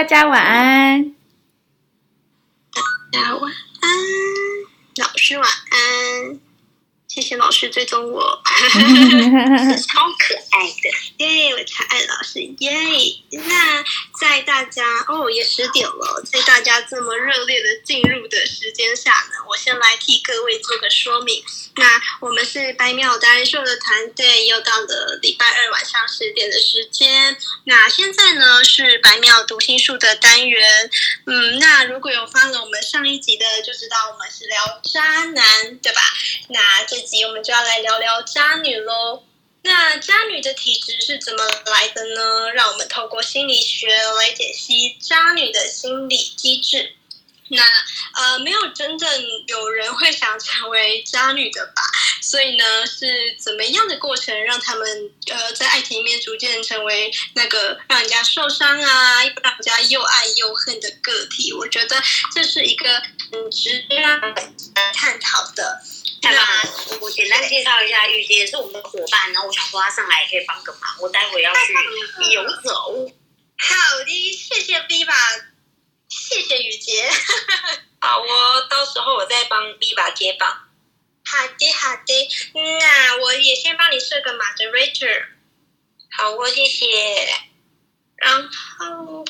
大家晚安。大家晚安，老师晚安。谢谢老师追踪我，超可爱的，耶！我超爱老师，耶！那在大家哦，也十点了，在大家这么热烈的进入的时间下呢，我先来替各位做个说明。那我们是百秒达人秀的团队，又到了礼拜二晚上十点的时间。那现在呢是百秒读心术的单元，嗯，那如果有翻了我们上一集的，就知道我们是聊渣男，对吧？那。这集我们就要来聊聊渣女喽。那渣女的体质是怎么来的呢？让我们透过心理学来解析渣女的心理机制。那呃，没有真正有人会想成为渣女的吧？所以呢，是怎么样的过程让他们呃在爱情里面逐渐成为那个让人家受伤啊，让人家又爱又恨的个体？我觉得这是一个很值得探讨的。那我简单介绍一下，雨洁是我们的伙伴，然后我想说他上来也可以帮个忙，我待会要去游走。好的，谢谢 Viva，谢谢雨洁。好哦，到时候我再帮 Viva 接棒。好的，好的，那我也先帮你设个 moderator。好哦，谢谢。然后。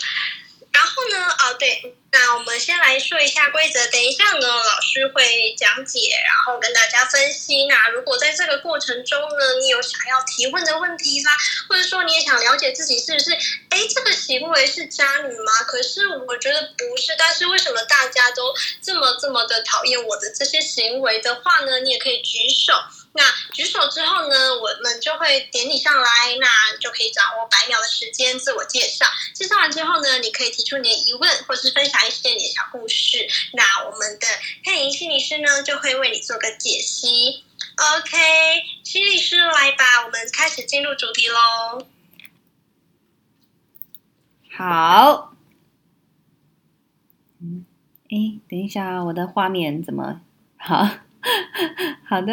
然后呢？哦，对，那我们先来说一下规则。等一下呢，老师会讲解，然后跟大家分析。那如果在这个过程中呢，你有想要提问的问题啦，或者说你也想了解自己是不是，哎，这个行为是渣女吗？可是我觉得不是，但是为什么大家都这么这么的讨厌我的这些行为的话呢？你也可以举手。那举手之后呢，我们就会点你上来，那就可以掌握百秒的时间自我介绍。介绍完之后呢，你可以提出你的疑问，或是分享一些你的小故事。那我们的佩莹心理师呢，就会为你做个解析。OK，心理师来吧，我们开始进入主题喽。好。嗯，哎，等一下，我的画面怎么好？好的，好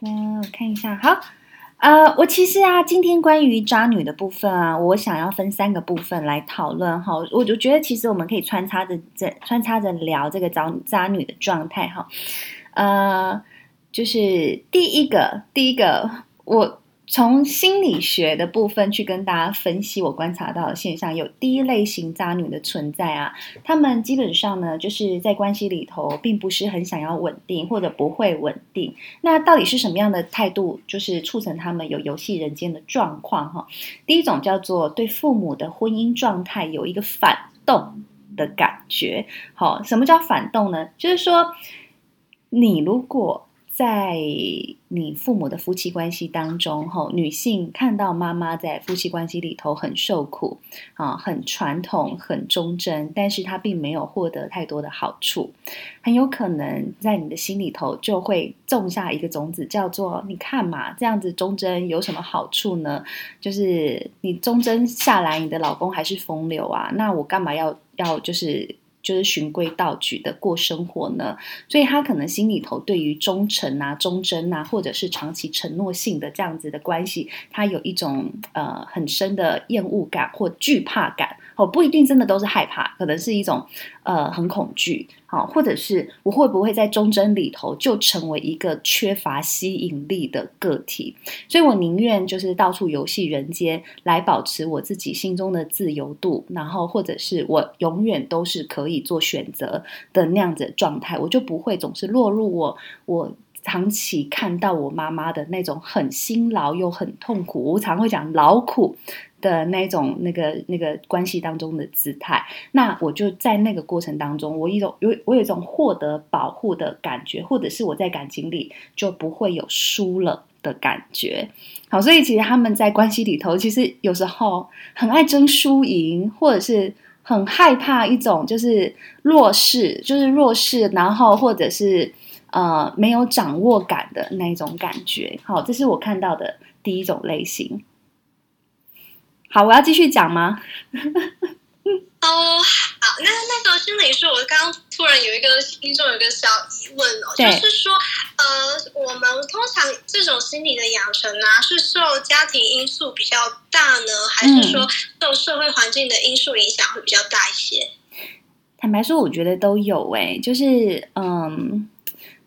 的，我看一下。好，呃，我其实啊，今天关于渣女的部分啊，我想要分三个部分来讨论哈。我就觉得，其实我们可以穿插着这穿插着聊这个渣渣女的状态哈。呃，就是第一个，第一个我。从心理学的部分去跟大家分析，我观察到的现象，有第一类型渣女的存在啊。他们基本上呢，就是在关系里头，并不是很想要稳定，或者不会稳定。那到底是什么样的态度，就是促成他们有游戏人间的状况？哈，第一种叫做对父母的婚姻状态有一个反动的感觉。好，什么叫反动呢？就是说，你如果在你父母的夫妻关系当中，吼，女性看到妈妈在夫妻关系里头很受苦啊，很传统，很忠贞，但是她并没有获得太多的好处，很有可能在你的心里头就会种下一个种子，叫做你看嘛，这样子忠贞有什么好处呢？就是你忠贞下来，你的老公还是风流啊，那我干嘛要要就是？就是循规蹈矩的过生活呢，所以他可能心里头对于忠诚啊、忠贞啊，或者是长期承诺性的这样子的关系，他有一种呃很深的厌恶感或惧怕感。哦，不一定真的都是害怕，可能是一种呃很恐惧，好，或者是我会不会在忠贞里头就成为一个缺乏吸引力的个体？所以我宁愿就是到处游戏人间，来保持我自己心中的自由度，然后或者是我永远都是可以做选择的那样子的状态，我就不会总是落入我我长期看到我妈妈的那种很辛劳又很痛苦，我常会讲劳苦。的那种那个那个关系当中的姿态，那我就在那个过程当中，我一种有我有一种获得保护的感觉，或者是我在感情里就不会有输了的感觉。好，所以其实他们在关系里头，其实有时候很爱争输赢，或者是很害怕一种就是弱势，就是弱势，然后或者是呃没有掌握感的那种感觉。好，这是我看到的第一种类型。好，我要继续讲吗？哦，好，那那个心理师，我刚刚突然有一个心中有一个小疑问哦，就是说，呃，我们通常这种心理的养成啊，是受家庭因素比较大呢，还是说受社会环境的因素影响会比较大一些？坦白说，我觉得都有诶、欸，就是嗯。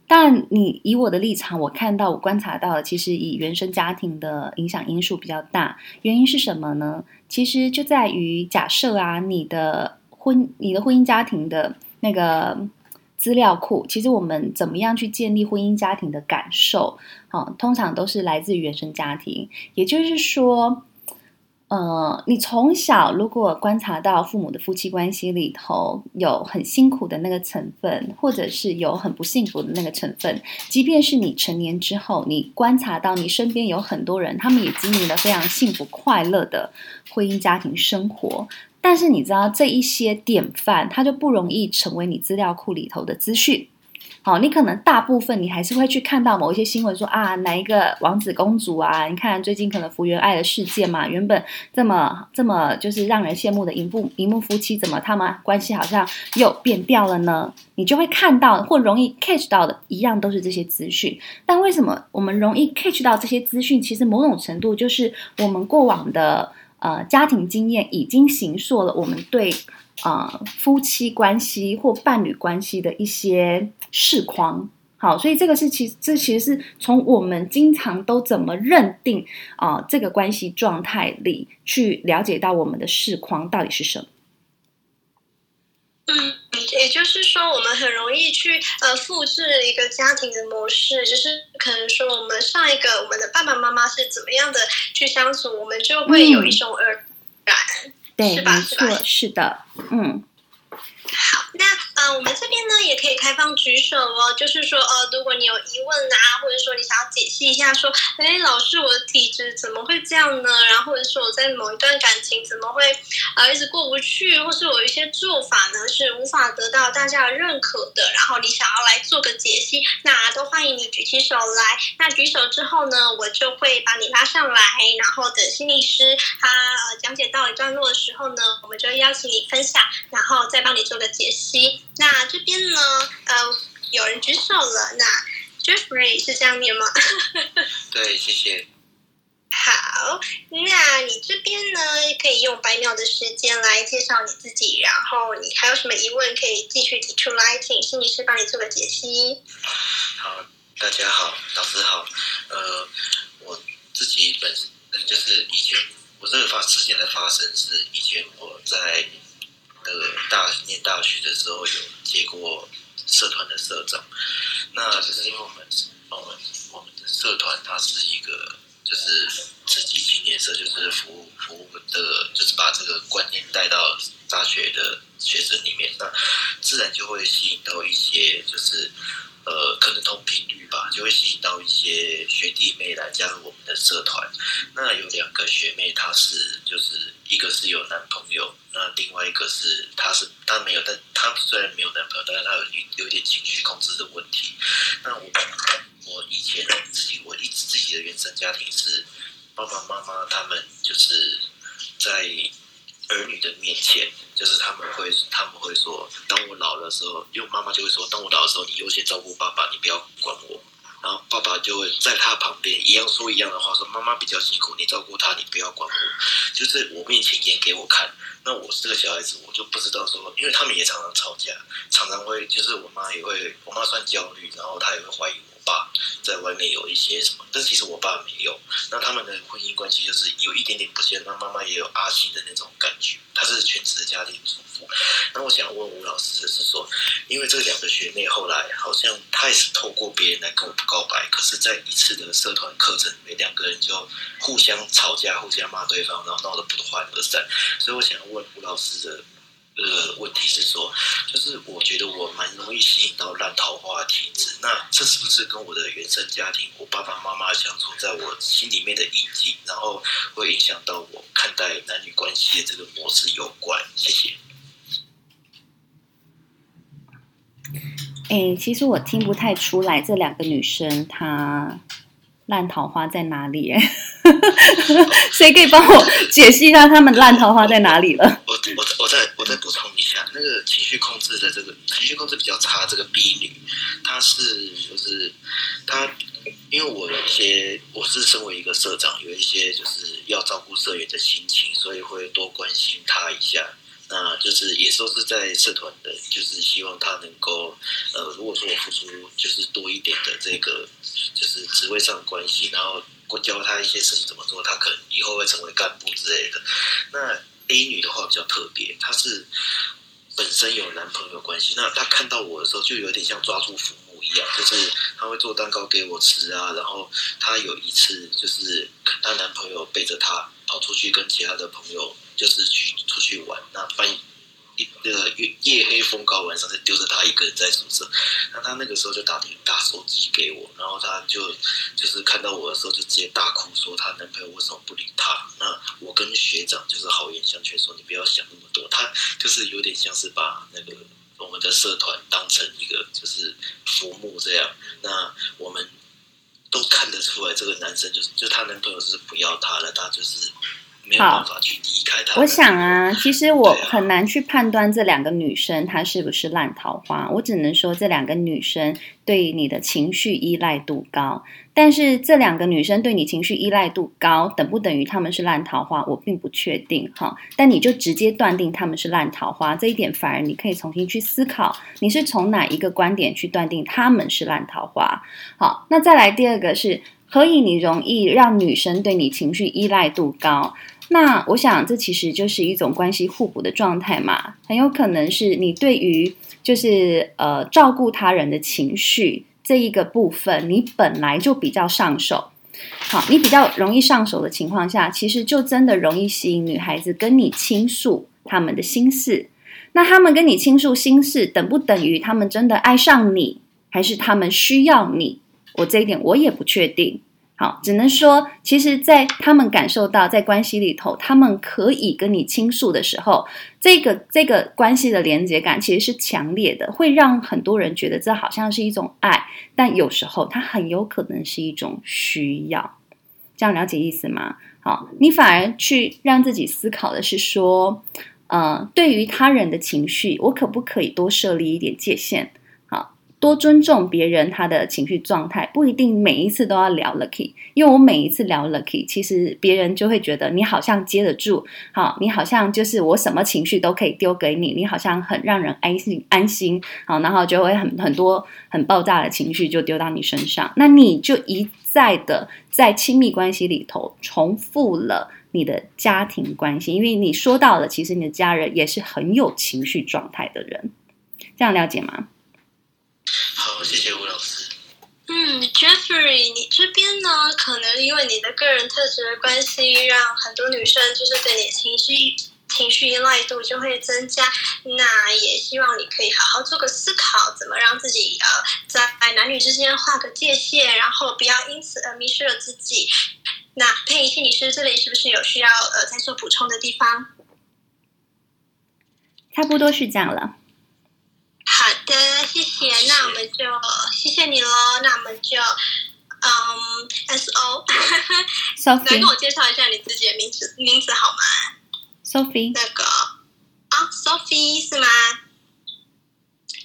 但你以我的立场，我看到我观察到，其实以原生家庭的影响因素比较大。原因是什么呢？其实就在于假设啊，你的婚、你的婚姻家庭的那个资料库，其实我们怎么样去建立婚姻家庭的感受，啊，通常都是来自于原生家庭。也就是说。呃，你从小如果观察到父母的夫妻关系里头有很辛苦的那个成分，或者是有很不幸福的那个成分，即便是你成年之后，你观察到你身边有很多人，他们也经历了非常幸福快乐的婚姻家庭生活，但是你知道这一些典范，它就不容易成为你资料库里头的资讯。好，你可能大部分你还是会去看到某一些新闻说啊，哪一个王子公主啊？你看最近可能福原爱的事件嘛，原本这么这么就是让人羡慕的荧幕荧幕夫妻，怎么他们关系好像又变掉了呢？你就会看到或容易 catch 到的一样都是这些资讯。但为什么我们容易 catch 到这些资讯？其实某种程度就是我们过往的呃家庭经验已经形塑了我们对。啊、呃，夫妻关系或伴侣关系的一些视框，好，所以这个是其实这其实是从我们经常都怎么认定啊、呃、这个关系状态里去了解到我们的视框到底是什么。嗯，也就是说，我们很容易去呃复制一个家庭的模式，就是可能说我们上一个我们的爸爸妈妈是怎么样的去相处，我们就会有一种耳。嗯对，没错，是的，嗯。好，那呃，我们这边呢也可以开放举手哦。就是说，呃，如果你有疑问啊，或者说你想要解析一下，说，哎，老师，我的体质怎么会这样呢？然后或者说我在某一段感情怎么会呃一直过不去，或是我有一些做法呢是无法得到大家的认可的，然后你想要来做个解析，那都欢迎你举起手来。那举手之后呢，我就会把你拉上来，然后等心理师他呃讲解到一段落的时候呢，我们就邀请你分享，然后再帮你做。个解析，那这边呢？呃，有人举手了，那 Jeffrey 是这样念吗？对，谢谢。好，那你这边呢，可以用百秒的时间来介绍你自己，然后你还有什么疑问可以继续提出来，请心理师帮你做个解析。好，大家好，老师好。呃，我自己本身就是以前我这个发事件的发生是以前我在。的大念大学的时候有接过社团的社长，那就是因为我们我们我们的社团它是一个就是自己青年社，就是服务服务的，就是把这个观念带到大学的学生里面，那自然就会吸引到一些就是。呃，可能同频率吧，就会吸引到一些学弟妹来加入我们的社团。那有两个学妹，她是就是一个是有男朋友，那另外一个是她是她没有，但她虽然没有男朋友，但是她有有点情绪控制的问题。那我我以前自己我一自己的原生家庭是爸爸妈妈他们就是在。儿女的面前，就是他们会他们会说，当我老的时候，因为妈妈就会说，当我老的时候，你优先照顾爸爸，你不要管我。然后爸爸就会在他旁边一样说一样的话，说妈妈比较辛苦，你照顾她，你不要管我。就是我面前演给我看。那我这个小孩子，我就不知道说，因为他们也常常吵架，常常会就是我妈也会，我妈算焦虑，然后她也会怀疑我。爸在外面有一些什么，但其实我爸没有。那他们的婚姻关系就是有一点点不健。那妈妈也有阿信的那种感觉，她是全职的家庭主妇。那我想问吴老师的是说，因为这两个学妹后来好像她也是透过别人来跟我告白，可是在一次的社团课程里面，两个人就互相吵架，互相骂对方，然后闹得不欢而散。所以我想问吴老师的。呃，问题是说，就是我觉得我蛮容易吸引到烂桃花体质，那这是不是跟我的原生家庭，我爸爸妈妈相处在我心里面的印记，然后会影响到我看待男女关系的这个模式有关？谢谢。哎、其实我听不太出来这两个女生她烂桃花在哪里？谁可以帮我解析一下她们烂桃花在哪里了？我再我再我再补充一下，那个情绪控制的这个情绪控制比较差，这个 B 女，她是就是她，因为我有一些我是身为一个社长，有一些就是要照顾社员的心情，所以会多关心她一下。那就是也都是在社团的，就是希望她能够呃，如果说我付出就是多一点的这个就是职位上的关系，然后我教她一些事情怎么做，她可能以后会成为干部之类的。那 A 女的话比较特别，她是本身有男朋友关系，那她看到我的时候就有点像抓住父母一样，就是她会做蛋糕给我吃啊。然后她有一次就是她男朋友背着她跑出去跟其他的朋友就是去出去玩，那翻译。那个夜夜黑风高，晚上就丢着他一个人在宿舍。那他那个时候就打电打手机给我，然后他就就是看到我的时候就直接大哭，说他男朋友为什么不理他？那我跟学长就是好言相劝，说你不要想那么多。他就是有点像是把那个我们的社团当成一个就是浮木这样。那我们都看得出来，这个男生就是就他男朋友是不要他了，他就是。好，我想啊，其实我很难去判断这两个女生她是不是烂桃花。我只能说这两个女生对你的情绪依赖度高，但是这两个女生对你情绪依赖度高，等不等于她们是烂桃花？我并不确定哈。但你就直接断定她们是烂桃花，这一点反而你可以重新去思考，你是从哪一个观点去断定她们是烂桃花？好，那再来第二个是，何以你容易让女生对你情绪依赖度高？那我想，这其实就是一种关系互补的状态嘛。很有可能是你对于就是呃照顾他人的情绪这一个部分，你本来就比较上手。好，你比较容易上手的情况下，其实就真的容易吸引女孩子跟你倾诉他们的心事。那他们跟你倾诉心事，等不等于他们真的爱上你，还是他们需要你？我这一点我也不确定。好，只能说，其实，在他们感受到在关系里头，他们可以跟你倾诉的时候，这个这个关系的连接感其实是强烈的，会让很多人觉得这好像是一种爱，但有时候它很有可能是一种需要。这样了解意思吗？好，你反而去让自己思考的是说，呃，对于他人的情绪，我可不可以多设立一点界限？多尊重别人他的情绪状态，不一定每一次都要聊 lucky，因为我每一次聊 lucky，其实别人就会觉得你好像接得住，好，你好像就是我什么情绪都可以丢给你，你好像很让人安心安心，好，然后就会很很多很爆炸的情绪就丢到你身上，那你就一再的在亲密关系里头重复了你的家庭关系，因为你说到了，其实你的家人也是很有情绪状态的人，这样了解吗？好，谢谢吴老师。嗯，Jeffrey，你这边呢，可能因为你的个人特质的关系，让很多女生就是对你情绪情绪依赖度就会增加。那也希望你可以好好做个思考，怎么让自己呃在男女之间画个界限，然后不要因此而迷失了自己。那佩仪心理师这里是不是有需要呃再做补充的地方？差不多是这样了。好的，谢谢。那我们就谢谢你喽。那我们就嗯，S O，Sophie，来跟我介绍一下你自己的名字，名字好吗？Sophie，那个啊，Sophie 是吗？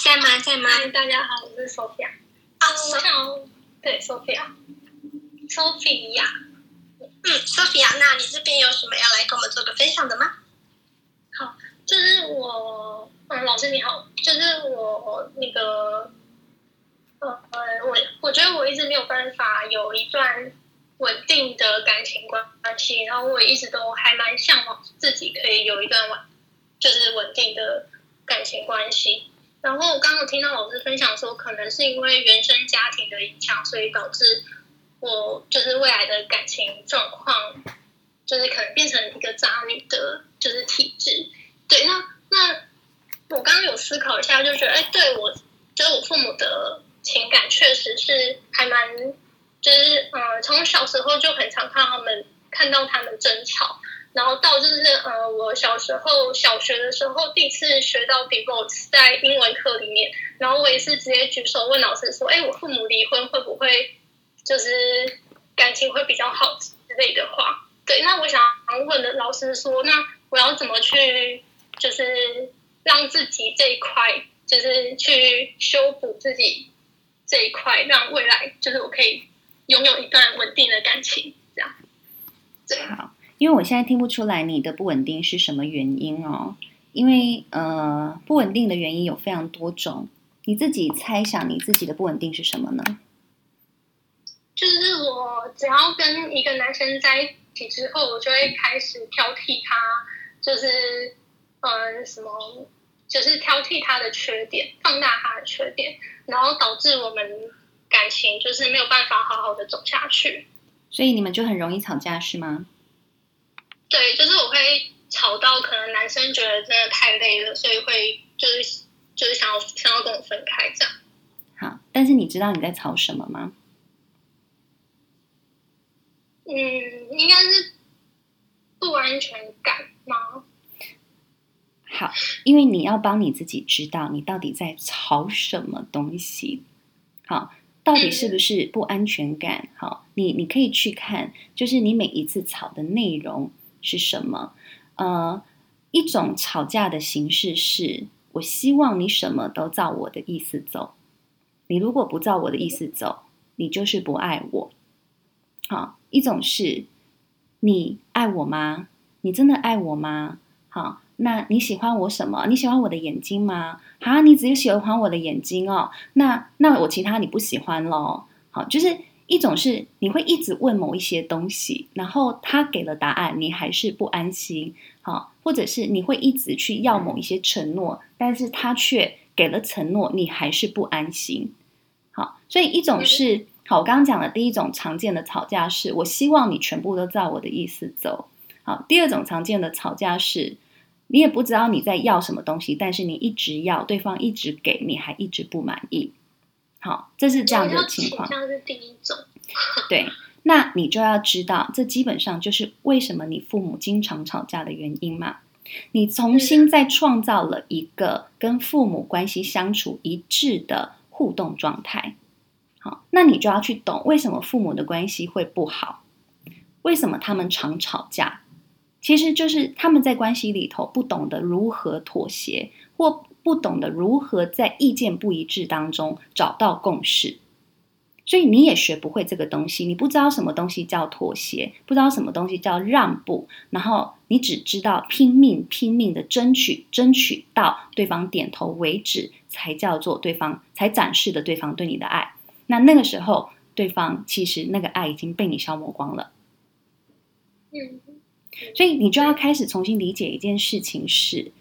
在吗？在吗？大家好，我是 Sophia。啊，我想对 Sophia，Sophia。嗯，Sophia，那你这边有什么要来跟我们做个分享的吗？好，就是我。嗯，老师你好，就是我那个，呃，我我觉得我一直没有办法有一段稳定的感情关系，然后我一直都还蛮向往自己可以有一段稳，就是稳定的感情关系。然后我刚刚听到老师分享说，可能是因为原生家庭的影响，所以导致我就是未来的感情状况，就是可能变成一个渣女的，就是体质。对，那那。我刚刚有思考一下，就觉得，哎，对我，就是我父母的情感确实是还蛮，就是，呃，从小时候就很常看他们，看到他们争吵，然后到就是，呃，我小时候小学的时候第一次学到 divorce 在英文课里面，然后我也是直接举手问老师说，哎，我父母离婚会不会就是感情会比较好之类的话？对，那我想问的老师说，那我要怎么去？就是让自己这一块，就是去修补自己这一块，让未来就是我可以拥有一段稳定的感情，这样。对。好，因为我现在听不出来你的不稳定是什么原因哦，因为呃，不稳定的原因有非常多种，你自己猜想你自己的不稳定是什么呢？就是我只要跟一个男生在一起之后，我就会开始挑剔他，就是嗯什么，就是挑剔他的缺点，放大他的缺点，然后导致我们感情就是没有办法好好的走下去。所以你们就很容易吵架是吗？对，就是我会吵到可能男生觉得真的太累了，所以会就是就是想要想要跟我分开这样。好，但是你知道你在吵什么吗？嗯，应该是不安全感吗？好，因为你要帮你自己知道你到底在吵什么东西。好，到底是不是不安全感？好，你你可以去看，就是你每一次吵的内容是什么？呃，一种吵架的形式是，我希望你什么都照我的意思走。你如果不照我的意思走，你就是不爱我。好。一种是，你爱我吗？你真的爱我吗？好，那你喜欢我什么？你喜欢我的眼睛吗？啊，你只有喜欢我的眼睛哦。那那我其他你不喜欢咯。好，就是一种是你会一直问某一些东西，然后他给了答案，你还是不安心。好，或者是你会一直去要某一些承诺，但是他却给了承诺，你还是不安心。好，所以一种是。好，我刚刚讲的第一种常见的吵架是，我希望你全部都照我的意思走。好，第二种常见的吵架是，你也不知道你在要什么东西，但是你一直要，对方一直给你，还一直不满意。好，这是这样的情况。像是第一种。对，那你就要知道，这基本上就是为什么你父母经常吵架的原因嘛。你重新再创造了一个跟父母关系相处一致的互动状态。好，那你就要去懂为什么父母的关系会不好，为什么他们常吵架，其实就是他们在关系里头不懂得如何妥协，或不懂得如何在意见不一致当中找到共识，所以你也学不会这个东西，你不知道什么东西叫妥协，不知道什么东西叫让步，然后你只知道拼命拼命的争取，争取到对方点头为止，才叫做对方才展示的对方对你的爱。那那个时候，对方其实那个爱已经被你消磨光了。嗯，所以你就要开始重新理解一件事情是：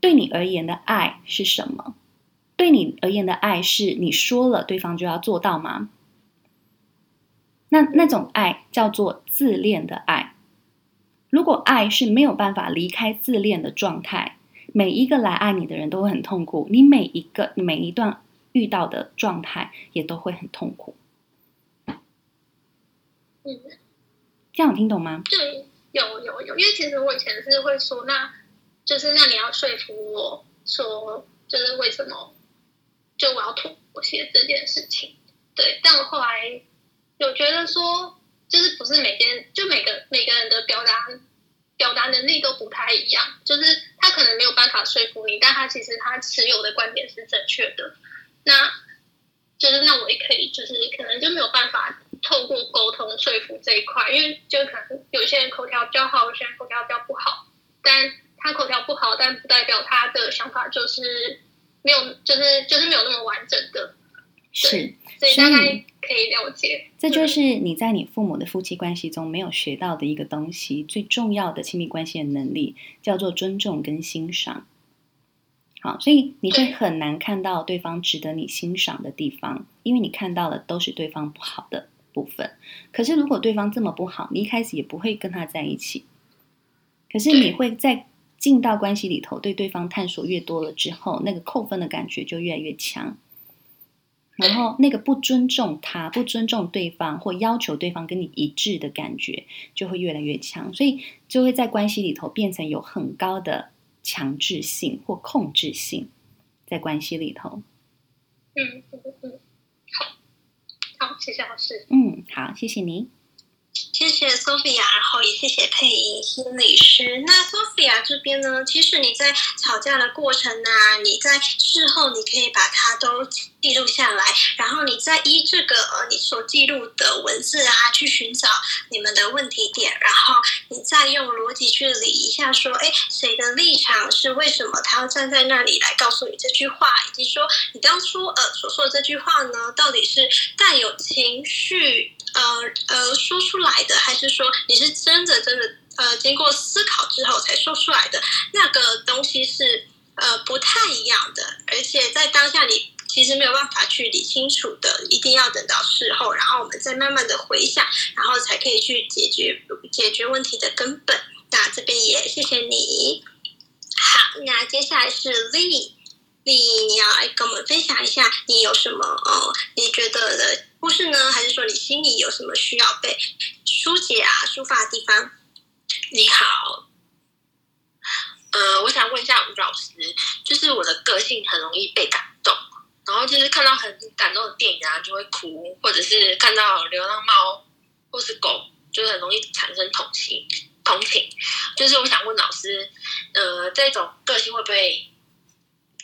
对你而言的爱是什么？对你而言的爱是你说了对方就要做到吗？那那种爱叫做自恋的爱。如果爱是没有办法离开自恋的状态，每一个来爱你的人都会很痛苦。你每一个每一段。遇到的状态也都会很痛苦。嗯，这样听懂吗？对，有有有，因为其实我以前是会说，那就是那你要说服我说，就是为什么就我要妥协这件事情。对，但我后来有觉得说，就是不是每件就每个每个人的表达表达能力都不太一样，就是他可能没有办法说服你，但他其实他持有的观点是正确的。那就是那我也可以，就是可能就没有办法透过沟通说服这一块，因为就可能有些人口条比较好，有些人口条比较不好。但他口条不好，但不代表他的想法就是没有，就是就是没有那么完整的。是，所以大概可以了解。这就是你在你父母的夫妻关系中没有学到的一个东西，最重要的亲密关系的能力叫做尊重跟欣赏。好，所以你会很难看到对方值得你欣赏的地方，因为你看到的都是对方不好的部分。可是如果对方这么不好，你一开始也不会跟他在一起。可是你会在进到关系里头，对对方探索越多了之后，那个扣分的感觉就越来越强。然后那个不尊重他、不尊重对方或要求对方跟你一致的感觉就会越来越强，所以就会在关系里头变成有很高的。强制性或控制性，在关系里头。嗯嗯嗯，好，谢谢老师。嗯，好，谢谢您。谢谢 Sophia，然后也谢谢配音心理师。那 Sophia 这边呢，其实你在吵架的过程啊，你在事后你可以把它都记录下来，然后你再依这个呃你所记录的文字啊，去寻找你们的问题点，然后你再用逻辑去理一下，说，哎，谁的立场是为什么他要站在那里来告诉你这句话，以及说你当初呃所说的这句话呢，到底是带有情绪。呃呃，说出来的，还是说你是真的真的呃，经过思考之后才说出来的？那个东西是呃不太一样的，而且在当下你其实没有办法去理清楚的，一定要等到事后，然后我们再慢慢的回想，然后才可以去解决解决问题的根本。那这边也谢谢你。好，那接下来是 Lily，Lily，你要来跟我们分享一下，你有什么哦？你觉得的？故事呢？还是说你心里有什么需要被疏解啊、抒发的地方？你好，呃，我想问一下吴老师，就是我的个性很容易被感，然后就是看到很感动的电影啊，就会哭，或者是看到流浪猫或是狗，就是很容易产生同情、同情。就是我想问老师，呃，这种个性会不会，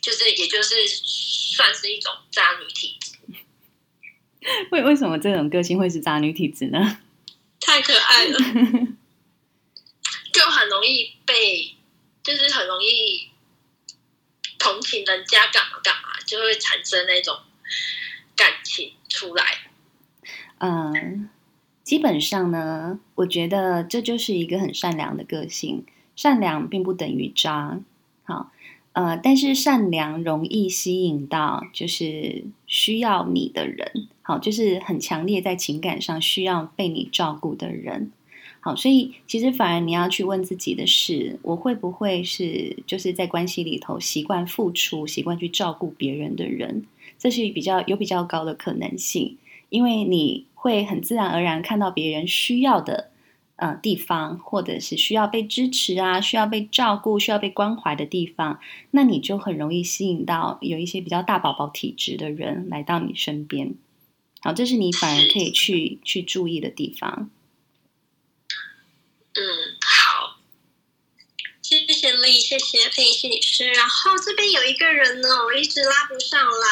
就是也就是算是一种渣女体质？为为什么这种个性会是渣女体质呢？太可爱了，就很容易被，就是很容易请人家干嘛干嘛，就会产生那种感情出来。嗯，基本上呢，我觉得这就是一个很善良的个性，善良并不等于渣。好。呃，但是善良容易吸引到就是需要你的人，好，就是很强烈在情感上需要被你照顾的人，好，所以其实反而你要去问自己的是，我会不会是就是在关系里头习惯付出、习惯去照顾别人的人，这是比较有比较高的可能性，因为你会很自然而然看到别人需要的。呃，地方或者是需要被支持啊，需要被照顾、需要被关怀的地方，那你就很容易吸引到有一些比较大宝宝体质的人来到你身边。好，这是你反而可以去去注意的地方。嗯。好谢谢丽，谢谢佩仪心理师。然后这边有一个人呢，我一直拉不上来，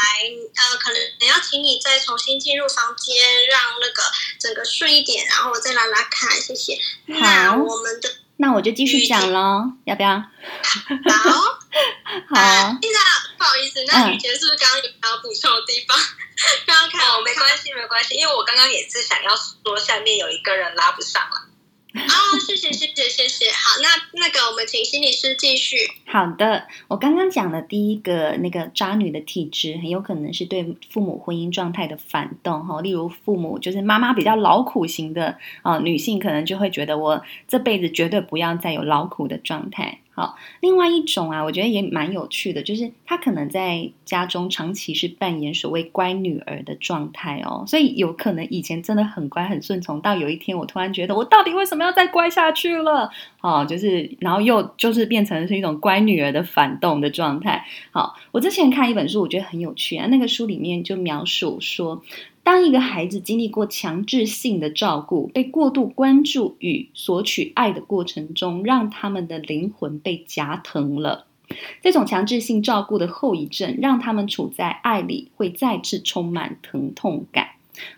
呃，可能要请你再重新进入房间，让那个整个顺一点，然后我再拉拉看。谢谢。好，那我们的，那我就继续讲喽，要不要？好，好。现在不好意思，那雨杰是不是刚刚有要补充的地方？刚刚看哦，没关系，没关系，因为我刚刚也是想要说，下面有一个人拉不上来。哦，谢谢谢谢谢谢，好，那那个我们请心理师继续。好的，我刚刚讲的第一个那个渣女的体质，很有可能是对父母婚姻状态的反动哈，例如父母就是妈妈比较劳苦型的啊，女性可能就会觉得我这辈子绝对不要再有劳苦的状态。好，另外一种啊，我觉得也蛮有趣的，就是她可能在家中长期是扮演所谓乖女儿的状态哦，所以有可能以前真的很乖很顺从，到有一天我突然觉得我到底为什么要再乖下去了？哦，就是然后又就是变成是一种乖女儿的反动的状态。好，我之前看一本书，我觉得很有趣啊，那个书里面就描述说。当一个孩子经历过强制性的照顾，被过度关注与索取爱的过程中，让他们的灵魂被夹疼了。这种强制性照顾的后遗症，让他们处在爱里会再次充满疼痛感。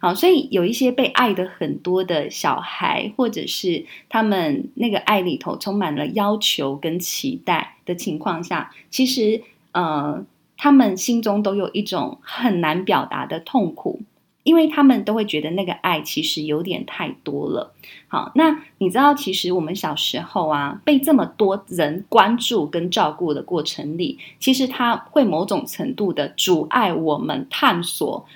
好，所以有一些被爱的很多的小孩，或者是他们那个爱里头充满了要求跟期待的情况下，其实呃，他们心中都有一种很难表达的痛苦。因为他们都会觉得那个爱其实有点太多了。好，那你知道，其实我们小时候啊，被这么多人关注跟照顾的过程里，其实它会某种程度的阻碍我们探索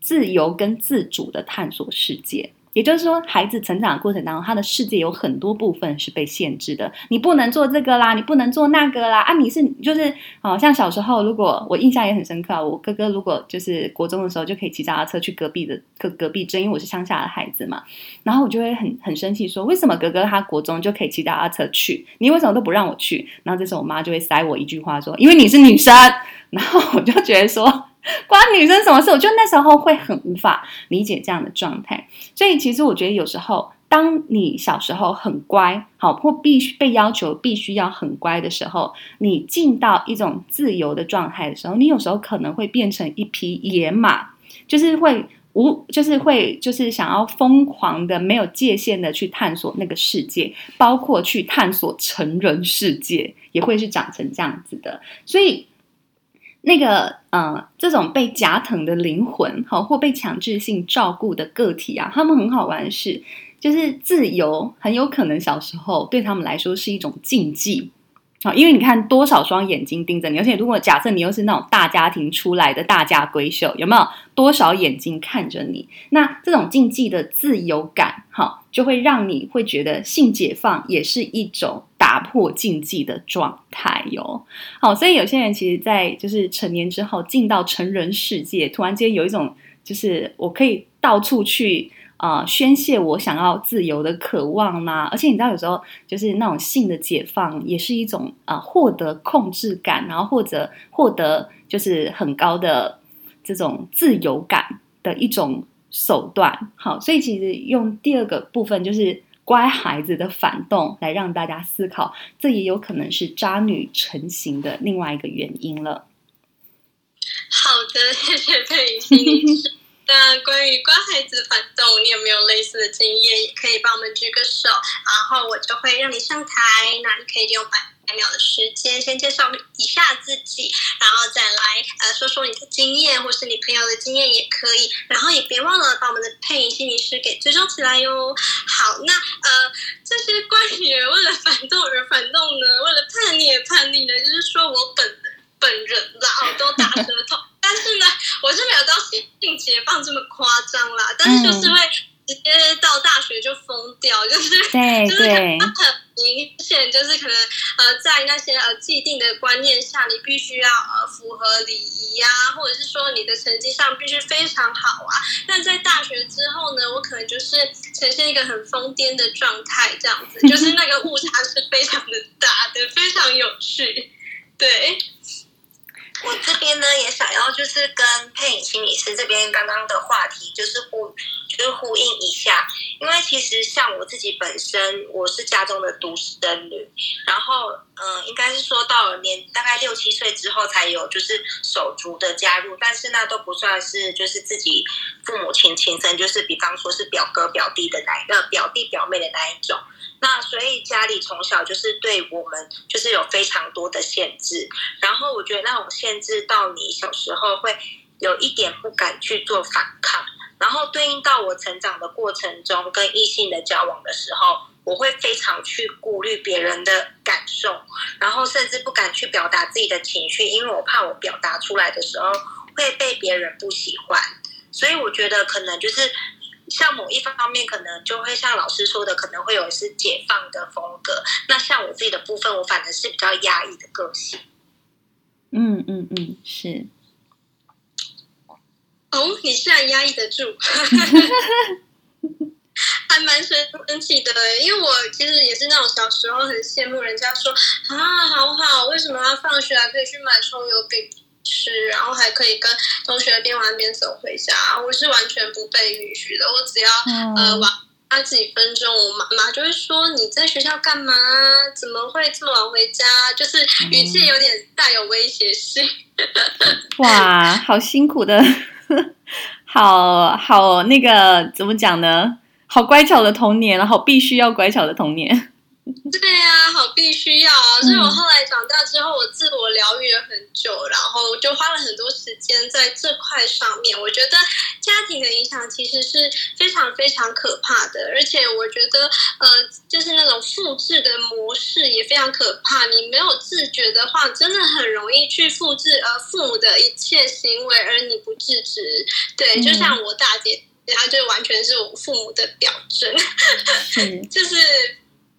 自由跟自主的探索世界。也就是说，孩子成长的过程当中，他的世界有很多部分是被限制的。你不能做这个啦，你不能做那个啦。啊，你是就是，好、哦、像小时候，如果我印象也很深刻，我哥哥如果就是国中的时候就可以骑脚踏车去隔壁的隔隔壁镇，因为我是乡下的孩子嘛。然后我就会很很生气，说为什么哥哥他国中就可以骑脚踏车去，你为什么都不让我去？然后这时候我妈就会塞我一句话说，因为你是女生。然后我就觉得说。关女生什么事？我觉得那时候会很无法理解这样的状态，所以其实我觉得有时候当你小时候很乖，好，或必须被要求必须要很乖的时候，你进到一种自由的状态的时候，你有时候可能会变成一匹野马，就是会无，就是会，就是想要疯狂的、没有界限的去探索那个世界，包括去探索成人世界，也会是长成这样子的。所以，那个，呃，这种被夹疼的灵魂，好，或被强制性照顾的个体啊，他们很好玩的是。就是自由，很有可能小时候对他们来说是一种禁忌啊，因为你看多少双眼睛盯着你，而且如果假设你又是那种大家庭出来的大家闺秀，有没有多少眼睛看着你？那这种禁忌的自由感，哈，就会让你会觉得性解放也是一种打破禁忌的状态哟。好，所以有些人其实，在就是成年之后进到成人世界，突然间有一种就是我可以到处去。啊、宣泄我想要自由的渴望呐、啊，而且你知道，有时候就是那种性的解放，也是一种啊、获得控制感，然后或者获得就是很高的这种自由感的一种手段。好，所以其实用第二个部分就是乖孩子的反动来让大家思考，这也有可能是渣女成型的另外一个原因了。好的，谢谢佩仪 那关于乖孩子的反动，你有没有类似的经验？也可以帮我们举个手，然后我就会让你上台。那你可以利用百秒的时间，先介绍一下自己，然后再来呃说说你的经验，或是你朋友的经验也可以。然后也别忘了把我们的配音心理师给追踪起来哟。好，那呃这些关于为了反动而反动呢，为了叛逆而叛逆呢，就是说我本本人啦，哦，都打舌头。但是呢，我是没有到性解放这么夸张啦，但是就是会直接到大学就疯掉，就是对 就是很明显，就是可能呃在那些呃既定的观念下，你必须要呃符合礼仪呀，或者是说你的成绩上必须非常好啊。但在大学之后呢，我可能就是呈现一个很疯癫的状态，这样子，就是那个误差是非常的大的，非常有趣，对。呢也想要就是跟佩影心理师这边刚刚的话题就是呼就是呼应一下，因为其实像我自己本身我是家中的独生女，然后嗯、应该是说到了年大概六七岁之后才有就是手足的加入，但是那都不算是就是自己父母亲亲生，就是比方说是表哥表弟的那一个表弟表妹的那一种。那所以家里从小就是对我们就是有非常多的限制，然后我觉得那种限制到你小时候会有一点不敢去做反抗，然后对应到我成长的过程中跟异性的交往的时候，我会非常去顾虑别人的感受，然后甚至不敢去表达自己的情绪，因为我怕我表达出来的时候会被别人不喜欢，所以我觉得可能就是。像某一方面，可能就会像老师说的，可能会有一些解放的风格。那像我自己的部分，我反而是比较压抑的个性。嗯嗯嗯，是。哦，你虽然压抑得住，还蛮神奇的。因为我其实也是那种小时候很羡慕人家说啊，好好，为什么要放学还可以去买葱油饼？吃，然后还可以跟同学边玩边走回家，我是完全不被允许的。我只要、嗯、呃玩他几分钟，我妈妈就会说，你在学校干嘛？怎么会这么晚回家？就是语气有点带有威胁性。哇，好辛苦的，好好那个怎么讲呢？好乖巧的童年，然后必须要乖巧的童年。对呀、啊，好，必须要啊！所以我后来长大之后，我自我疗愈了很久，然后就花了很多时间在这块上面。我觉得家庭的影响其实是非常非常可怕的，而且我觉得呃，就是那种复制的模式也非常可怕。你没有自觉的话，真的很容易去复制呃父母的一切行为，而你不自知。对，就像我大姐，她就完全是我父母的表征，嗯、就是。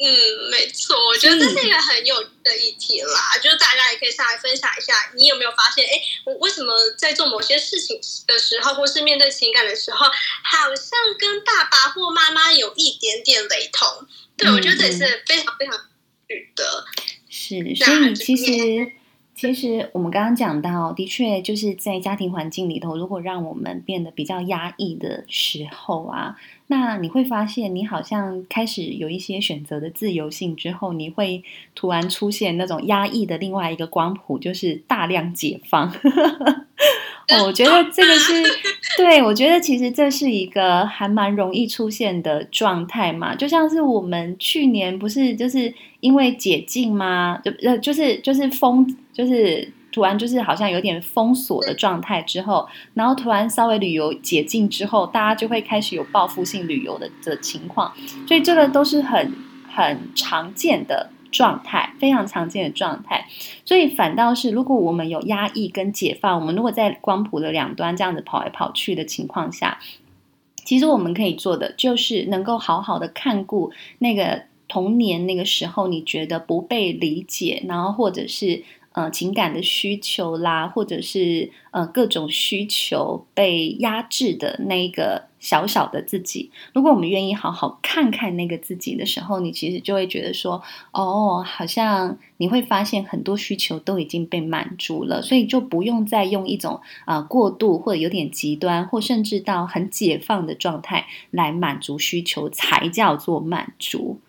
嗯，没错，我觉得这是一个很有趣的议题啦，就是大家也可以上来分享一下，你有没有发现，哎，我为什么在做某些事情的时候，或是面对情感的时候，好像跟爸爸或妈妈有一点点雷同？对，我觉得这也是非常非常有趣的。是，所以其实。其实我们刚刚讲到，的确就是在家庭环境里头，如果让我们变得比较压抑的时候啊，那你会发现，你好像开始有一些选择的自由性之后，你会突然出现那种压抑的另外一个光谱，就是大量解放。哦，我觉得这个是对，我觉得其实这是一个还蛮容易出现的状态嘛，就像是我们去年不是就是因为解禁吗？就呃就是就是封，就是突然就是好像有点封锁的状态之后，然后突然稍微旅游解禁之后，大家就会开始有报复性旅游的的情况，所以这个都是很很常见的。状态非常常见的状态，所以反倒是如果我们有压抑跟解放，我们如果在光谱的两端这样子跑来跑去的情况下，其实我们可以做的就是能够好好的看顾那个童年那个时候你觉得不被理解，然后或者是。呃，情感的需求啦，或者是呃各种需求被压制的那一个小小的自己，如果我们愿意好好看看那个自己的时候，你其实就会觉得说，哦，好像你会发现很多需求都已经被满足了，所以就不用再用一种啊、过度或者有点极端，或甚至到很解放的状态来满足需求，才叫做满足。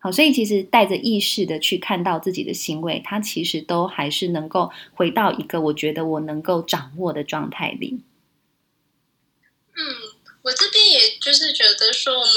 好，所以其实带着意识的去看到自己的行为，它其实都还是能够回到一个我觉得我能够掌握的状态里。嗯。我这边也就是觉得说，我们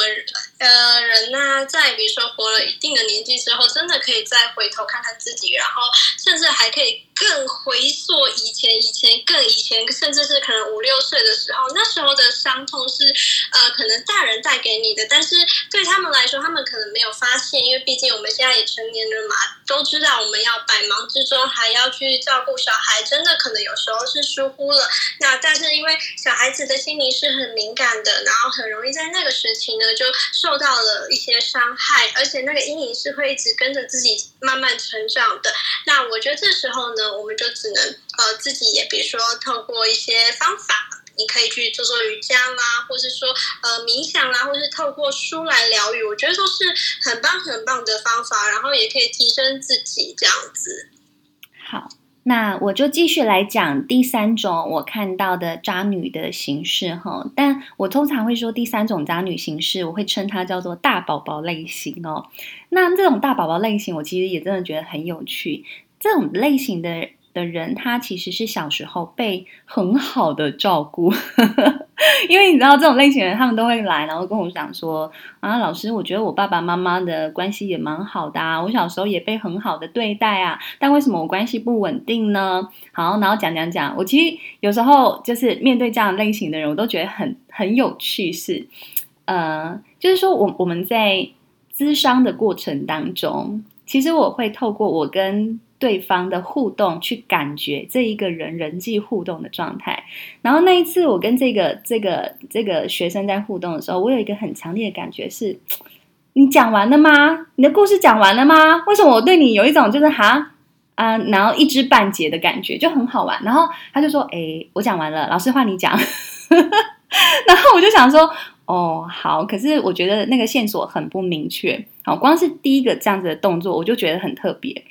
呃人呢、在比如说活了一定的年纪之后，真的可以再回头看看自己，然后甚至还可以更回溯以前、以前更以前，甚至是可能五六岁的时候，那时候的伤痛是呃可能大人带给你的，但是对他们来说，他们可能没有发现，因为毕竟我们现在也成年人嘛，都知道我们要百忙之中还要去照顾小孩，真的可能有时候是疏忽了。那但是因为小孩子的心灵是很敏感的，然后很容易在那个时期呢，就受受到了一些伤害，而且那个阴影是会一直跟着自己慢慢成长的。那我觉得这时候呢，我们就只能呃自己也比如说透过一些方法，你可以去做做瑜伽啦，或是说呃冥想啦，或是透过书来疗愈，我觉得都是很棒很棒的方法，然后也可以提升自己这样子。好。那我就继续来讲第三种我看到的渣女的形式哈，但我通常会说第三种渣女形式，我会称它叫做大宝宝类型哦。那这种大宝宝类型，我其实也真的觉得很有趣。这种类型的。的人，他其实是小时候被很好的照顾，因为你知道这种类型的人，他们都会来，然后跟我讲说啊，老师，我觉得我爸爸妈妈的关系也蛮好的啊，我小时候也被很好的对待啊，但为什么我关系不稳定呢？好，然后讲讲讲，我其实有时候就是面对这样类型的人，我都觉得很很有趣，是呃，就是说我我们在咨商的过程当中，其实我会透过我跟对方的互动，去感觉这一个人人际互动的状态。然后那一次，我跟这个这个这个学生在互动的时候，我有一个很强烈的感觉是：你讲完了吗？你的故事讲完了吗？为什么我对你有一种就是哈啊，然后一知半解的感觉，就很好玩。然后他就说：“哎，我讲完了，老师换你讲。”然后我就想说：“哦，好。”可是我觉得那个线索很不明确。好，光是第一个这样子的动作，我就觉得很特别。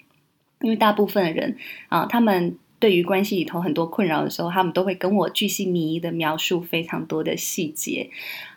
因为大部分的人啊，他们对于关系里头很多困扰的时候，他们都会跟我巨细靡遗的描述非常多的细节。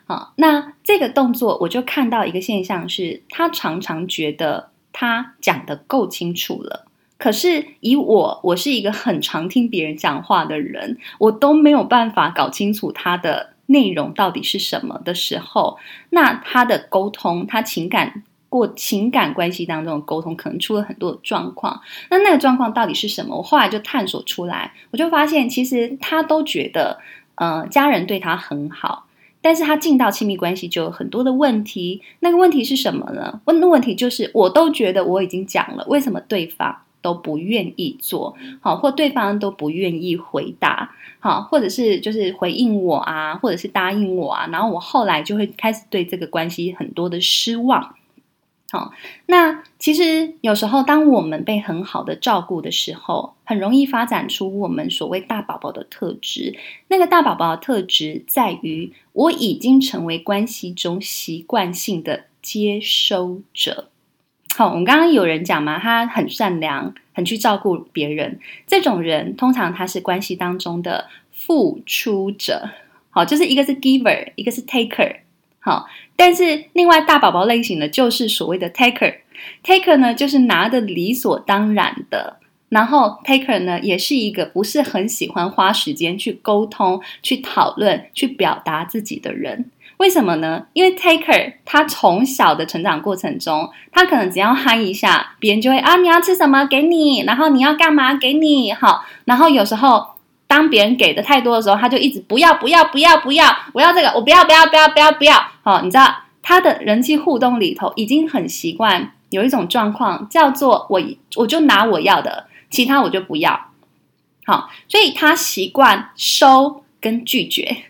啊，那这个动作我就看到一个现象是，他常常觉得他讲得够清楚了，可是以我，我是一个很常听别人讲话的人，我都没有办法搞清楚他的内容到底是什么的时候，那他的沟通，他情感。过情感关系当中的沟通可能出了很多的状况，那那个状况到底是什么？我后来就探索出来，我就发现其实他都觉得，呃，家人对他很好，但是他进到亲密关系就有很多的问题。那个问题是什么呢？问的问题就是，我都觉得我已经讲了，为什么对方都不愿意做好，或对方都不愿意回答好，或者是就是回应我啊，或者是答应我啊，然后我后来就会开始对这个关系很多的失望。好，那其实有时候，当我们被很好的照顾的时候，很容易发展出我们所谓大宝宝的特质。那个大宝宝的特质在于，我已经成为关系中习惯性的接收者。好，我们刚刚有人讲嘛，他很善良，很去照顾别人。这种人通常他是关系当中的付出者。好，就是一个是 giver，一个是 taker。好，但是另外大宝宝类型的就是所谓的 taker。taker 呢，就是拿的理所当然的。然后 taker 呢，也是一个不是很喜欢花时间去沟通、去讨论、去表达自己的人。为什么呢？因为 taker 他从小的成长过程中，他可能只要嗨一下，别人就会啊，你要吃什么给你，然后你要干嘛给你，好。然后有时候当别人给的太多的时候，他就一直不要不要不要不要，我要这个，我不要不要不要不要不要。好，你知道他的人际互动里头已经很习惯有一种状况叫做我我就拿我要的，其他我就不要。好，所以他习惯收跟拒绝。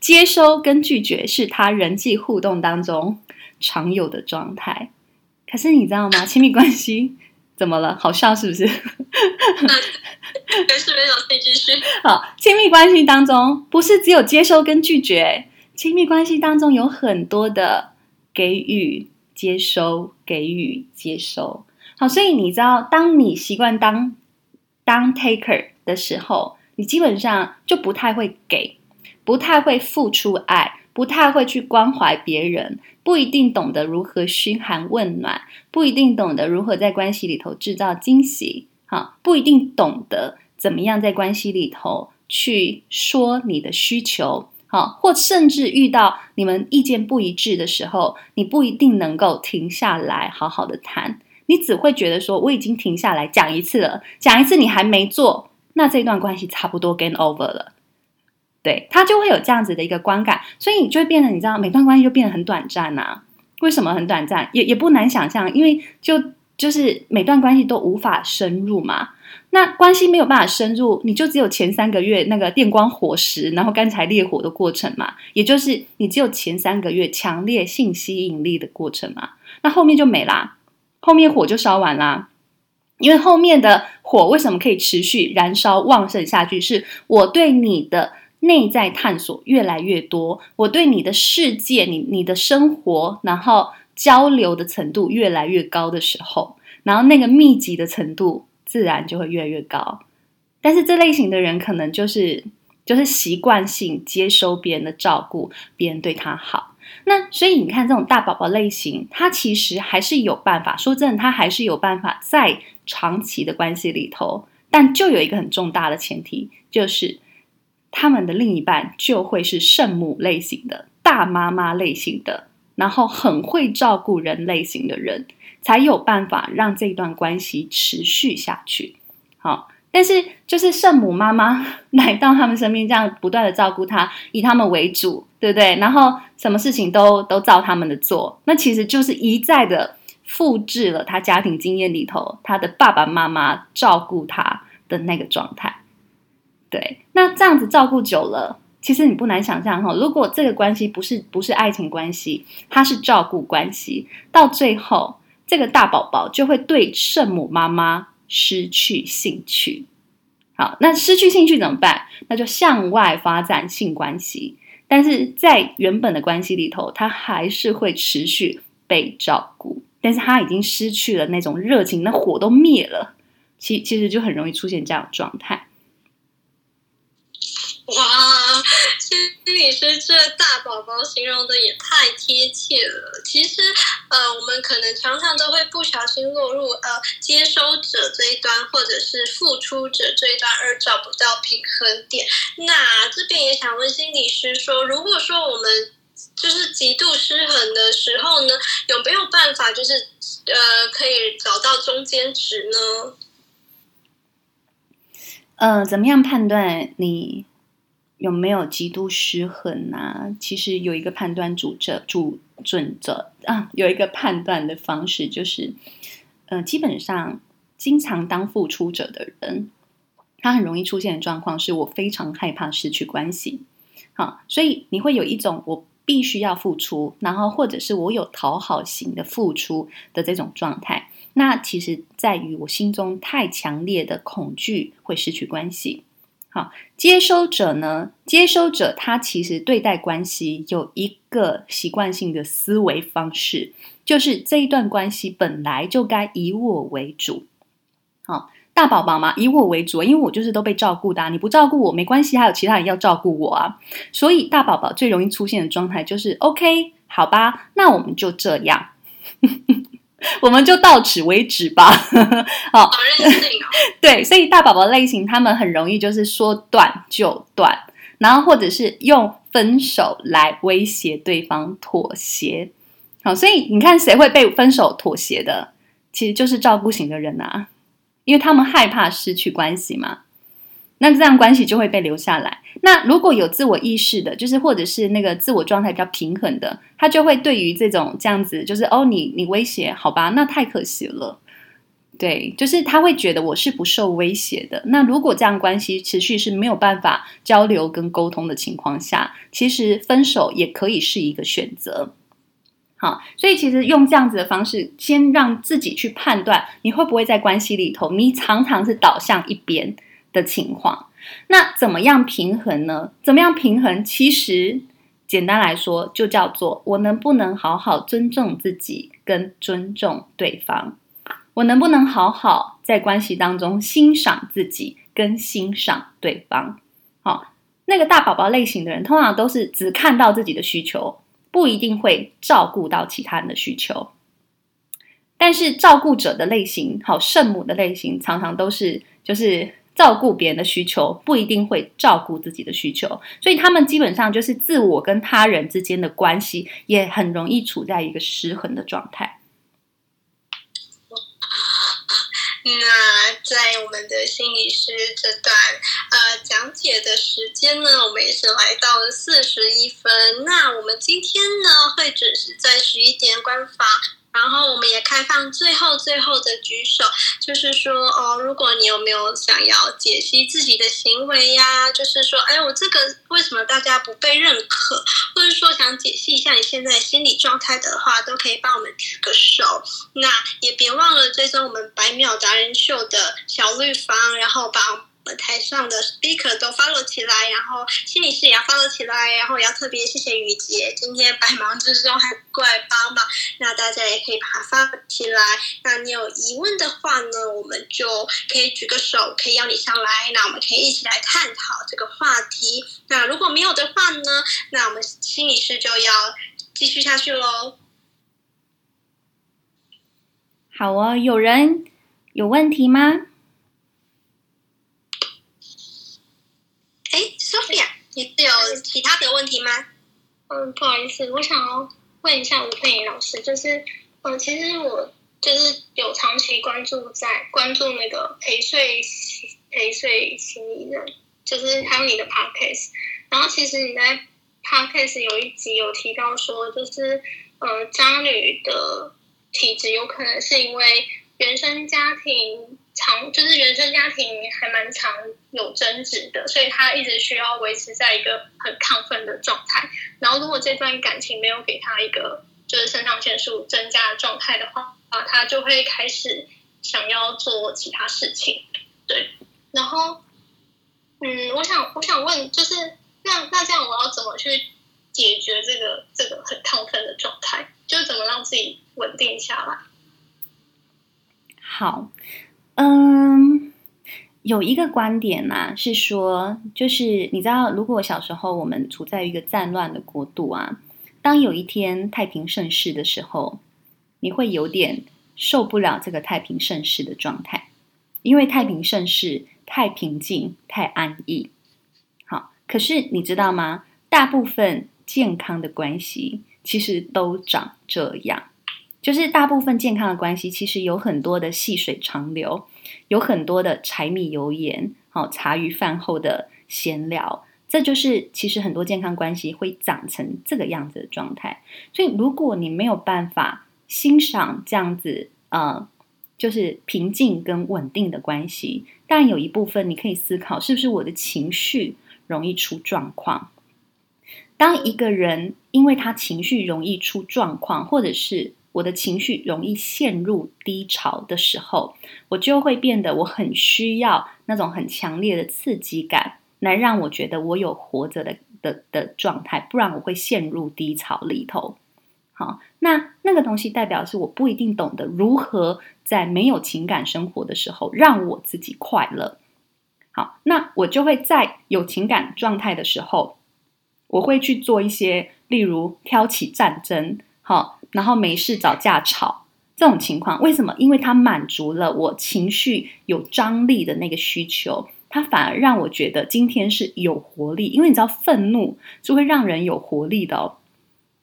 接收跟拒绝是他人际互动当中常有的状态，可是你知道吗？亲密关系怎么了？好笑是不是？没事没事，可以继续。好，亲密关系当中不是只有接收跟拒绝，亲密关系当中有很多的给予、接收、给予、接收。好，所以你知道，当你习惯当当 taker 的时候，你基本上就不太会给。不太会付出爱，不太会去关怀别人，不一定懂得如何嘘寒问暖，不一定懂得如何在关系里头制造惊喜，哈，不一定懂得怎么样在关系里头去说你的需求，哈，或甚至遇到你们意见不一致的时候，你不一定能够停下来好好的谈，你只会觉得说我已经停下来讲一次了，讲一次你还没做，那这段关系差不多 game over 了。对，他就会有这样子的一个观感，所以你就会变得，你知道，每段关系就变得很短暂呐、为什么很短暂？也也不难想象，因为就就是每段关系都无法深入嘛。那关系没有办法深入，你就只有前三个月那个电光火石，然后干柴烈火的过程嘛。也就是你只有前三个月强烈性吸引力的过程嘛。那后面就没啦，后面火就烧完啦。因为后面的火为什么可以持续燃烧旺盛下去？是我对你的。内在探索越来越多，我对你的世界、你你的生活，然后交流的程度越来越高的时候，然后那个密集的程度自然就会越来越高。但是这类型的人可能就是就是习惯性接收别人的照顾，别人对他好。那所以你看，这种大宝宝类型，他其实还是有办法。说真的，他还是有办法在长期的关系里头，但就有一个很重大的前提，就是。他们的另一半就会是圣母类型的、大妈妈类型的，然后很会照顾人类型的人，才有办法让这段关系持续下去。好，但是就是圣母妈妈 来到他们身边，这样不断的照顾他，以他们为主，对不对？然后什么事情都都照他们的做，那其实就是一再的复制了他家庭经验里头他的爸爸妈妈照顾他的那个状态。对，那这样子照顾久了，其实你不难想象哈，如果这个关系不是不是爱情关系，它是照顾关系，到最后这个大宝宝就会对圣母妈妈失去兴趣。好，那失去兴趣怎么办？那就向外发展性关系，但是在原本的关系里头，他还是会持续被照顾，但是他已经失去了那种热情，那火都灭了，其其实就很容易出现这样的状态。哇，心理师这大宝宝形容的也太贴切了。其实，呃，我们可能常常都会不小心落入呃接收者这一端，或者是付出者这一端，而找不到平衡点。那这边也想问心理师说，如果说我们就是极度失衡的时候呢，有没有办法就是呃可以找到中间值呢？呃，怎么样判断你？有没有极度失衡啊？其实有一个判断主则、主准则啊，有一个判断的方式，就是，呃，基本上经常当付出者的人，他很容易出现的状况是我非常害怕失去关系，好，所以你会有一种我必须要付出，然后或者是我有讨好型的付出的这种状态。那其实在于我心中太强烈的恐惧会失去关系。好，接收者呢？接收者他其实对待关系有一个习惯性的思维方式，就是这一段关系本来就该以我为主。好，大宝宝嘛，以我为主，因为我就是都被照顾的，你不照顾我没关系，还有其他人要照顾我啊。所以大宝宝最容易出现的状态就是，OK，好吧，那我们就这样。我们就到此为止吧。好，好任性哦。对，所以大宝宝类型他们很容易就是说断就断，然后或者是用分手来威胁对方妥协。好，所以你看谁会被分手妥协的，其实就是照顾型的人啊，因为他们害怕失去关系嘛。那这样关系就会被留下来。那如果有自我意识的，就是或者是那个自我状态比较平衡的，他就会对于这种这样子，就是哦，你你威胁，好吧，那太可惜了。对，就是他会觉得我是不受威胁的。那如果这样关系持续是没有办法交流跟沟通的情况下，其实分手也可以是一个选择。好，所以其实用这样子的方式，先让自己去判断你会不会在关系里头，你常常是倒向一边的情况。那怎么样平衡呢？怎么样平衡？其实简单来说，就叫做我能不能好好尊重自己跟尊重对方？我能不能好好在关系当中欣赏自己跟欣赏对方？好，那个大宝宝类型的人，通常都是只看到自己的需求，不一定会照顾到其他人的需求。但是照顾者的类型，好，圣母的类型，常常都是就是。照顾别人的需求，不一定会照顾自己的需求，所以他们基本上就是自我跟他人之间的关系也很容易处在一个失衡的状态。那在我们的心理师这段呃讲解的时间呢，我们也是来到了四十一分。那我们今天呢会准时在十一点关房。然后我们也开放最后最后的举手，就是说哦，如果你有没有想要解析自己的行为呀？就是说，哎，我这个为什么大家不被认可？或者说想解析一下你现在心理状态的话，都可以帮我们举个手。那也别忘了追踪我们百秒达人秀的小绿房，然后把。台上的 speaker 都 follow 起来，然后心理师也要 follow 起来，然后也要特别谢谢雨洁，今天百忙之中还过来帮忙，那大家也可以把它 follow 起来。那你有疑问的话呢，我们就可以举个手，可以邀你上来，那我们可以一起来探讨这个话题。那如果没有的话呢，那我们心理师就要继续下去喽。好哦，有人有问题吗？哎，Sophia，你是有其他的问题吗？嗯，不好意思，我想要问一下吴佩仪老师，就是，嗯，其实我就是有长期关注在关注那个陪睡陪睡心理人，就是还有你的 podcast，然后其实你在 podcast 有一集有提到说，就是，呃，渣女的体质有可能是因为原生家庭。长就是原生家庭还蛮长有争执的，所以他一直需要维持在一个很亢奋的状态。然后如果这段感情没有给他一个就是肾上腺素增加的状态的话，啊，他就会开始想要做其他事情。对，然后，嗯，我想我想问，就是那那这样我要怎么去解决这个这个很亢奋的状态？就是怎么让自己稳定下来？好。嗯，有一个观点呢，是说，就是你知道，如果小时候我们处在一个战乱的国度啊，当有一天太平盛世的时候，你会有点受不了这个太平盛世的状态，因为太平盛世太平静、太安逸。好，可是你知道吗？大部分健康的关系其实都长这样。就是大部分健康的关系，其实有很多的细水长流，有很多的柴米油盐，好茶余饭后的闲聊，这就是其实很多健康关系会长成这个样子的状态。所以，如果你没有办法欣赏这样子，呃，就是平静跟稳定的关系，当然有一部分你可以思考，是不是我的情绪容易出状况？当一个人因为他情绪容易出状况，或者是我的情绪容易陷入低潮的时候，我就会变得我很需要那种很强烈的刺激感，来让我觉得我有活着的的的状态，不然我会陷入低潮里头。好，那那个东西代表是我不一定懂得如何在没有情感生活的时候让我自己快乐。好，那我就会在有情感状态的时候，我会去做一些，例如挑起战争，好，然后没事找架吵这种情况。为什么？因为它满足了我情绪有张力的那个需求，它反而让我觉得今天是有活力。因为你知道，愤怒是会让人有活力的哦。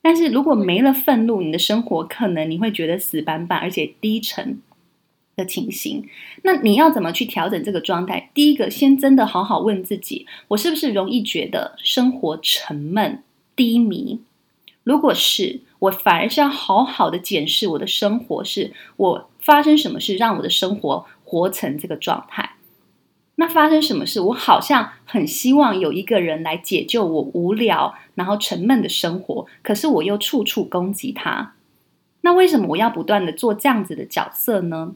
但是如果没了愤怒，你的生活可能你会觉得死板板，而且低沉的情形。那你要怎么去调整这个状态？第一个，先真的好好问自己：我是不是容易觉得生活沉闷、低迷？如果是，我反而是要好好的检视我的生活，是我发生什么事让我的生活活成这个状态？那发生什么事？我好像很希望有一个人来解救我无聊然后沉闷的生活，可是我又处处攻击他。那为什么我要不断的做这样子的角色呢？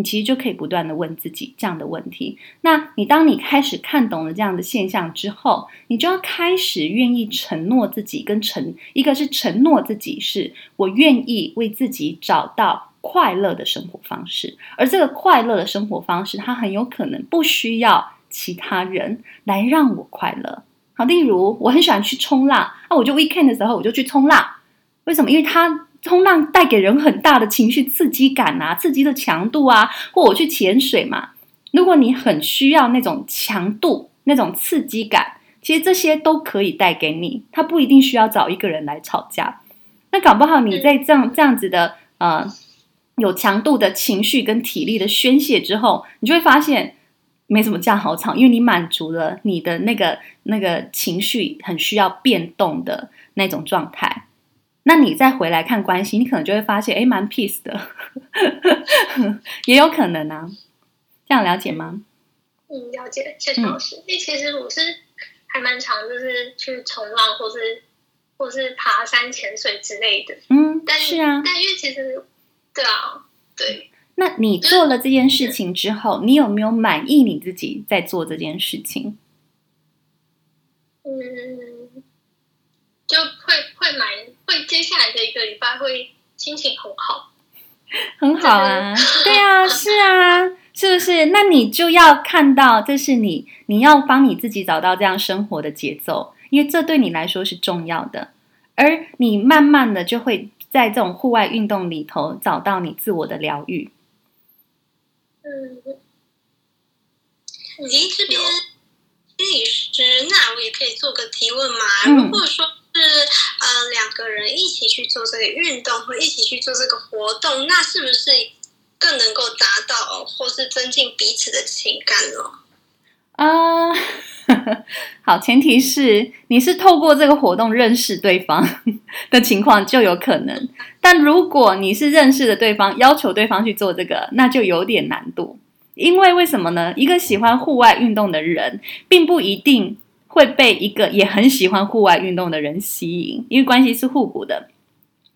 你其实就可以不断的问自己这样的问题。那你当你开始看懂了这样的现象之后，你就要开始愿意承诺自己，跟承一个是承诺自己，是我愿意为自己找到。快乐的生活方式，而这个快乐的生活方式，它很有可能不需要其他人来让我快乐。好，例如我很喜欢去冲浪，啊，我就 weekend 的时候我就去冲浪。为什么？因为它冲浪带给人很大的情绪刺激感啊，刺激的强度啊，或我去潜水嘛。如果你很需要那种强度、那种刺激感，其实这些都可以带给你，它不一定需要找一个人来吵架。那搞不好你在这样这样子的呃。有强度的情绪跟体力的宣泄之后，你就会发现没什么架好吵，因为你满足了你的那个那个情绪很需要变动的那种状态。那你再回来看关系，你可能就会发现，哎，蛮 peace 的，也有可能啊。这样了解吗？嗯，了解，谢谢老师。因为、嗯、其实我是还蛮常，就是去冲浪，或是或是爬山、潜水之类的。嗯，但是啊，但因为其实。对啊，对。那你做了这件事情之后，你有没有满意你自己在做这件事情？嗯，就会会满，会接下来的一个礼拜会心情很好，很好啊。对啊，是啊，是不是？那你就要看到，这是你，你要帮你自己找到这样生活的节奏，因为这对你来说是重要的，而你慢慢的就会。在这种户外运动里头，找到你自我的疗愈。嗯，您这边心理师，那我也可以做个提问嘛？嗯、如果说是是呃两个人一起去做这个运动，或一起去做这个活动，那是不是更能够达到或是增进彼此的情感呢？啊。好，前提是你是透过这个活动认识对方的情况就有可能，但如果你是认识的对方，要求对方去做这个，那就有点难度。因为为什么呢？一个喜欢户外运动的人，并不一定会被一个也很喜欢户外运动的人吸引，因为关系是互补的。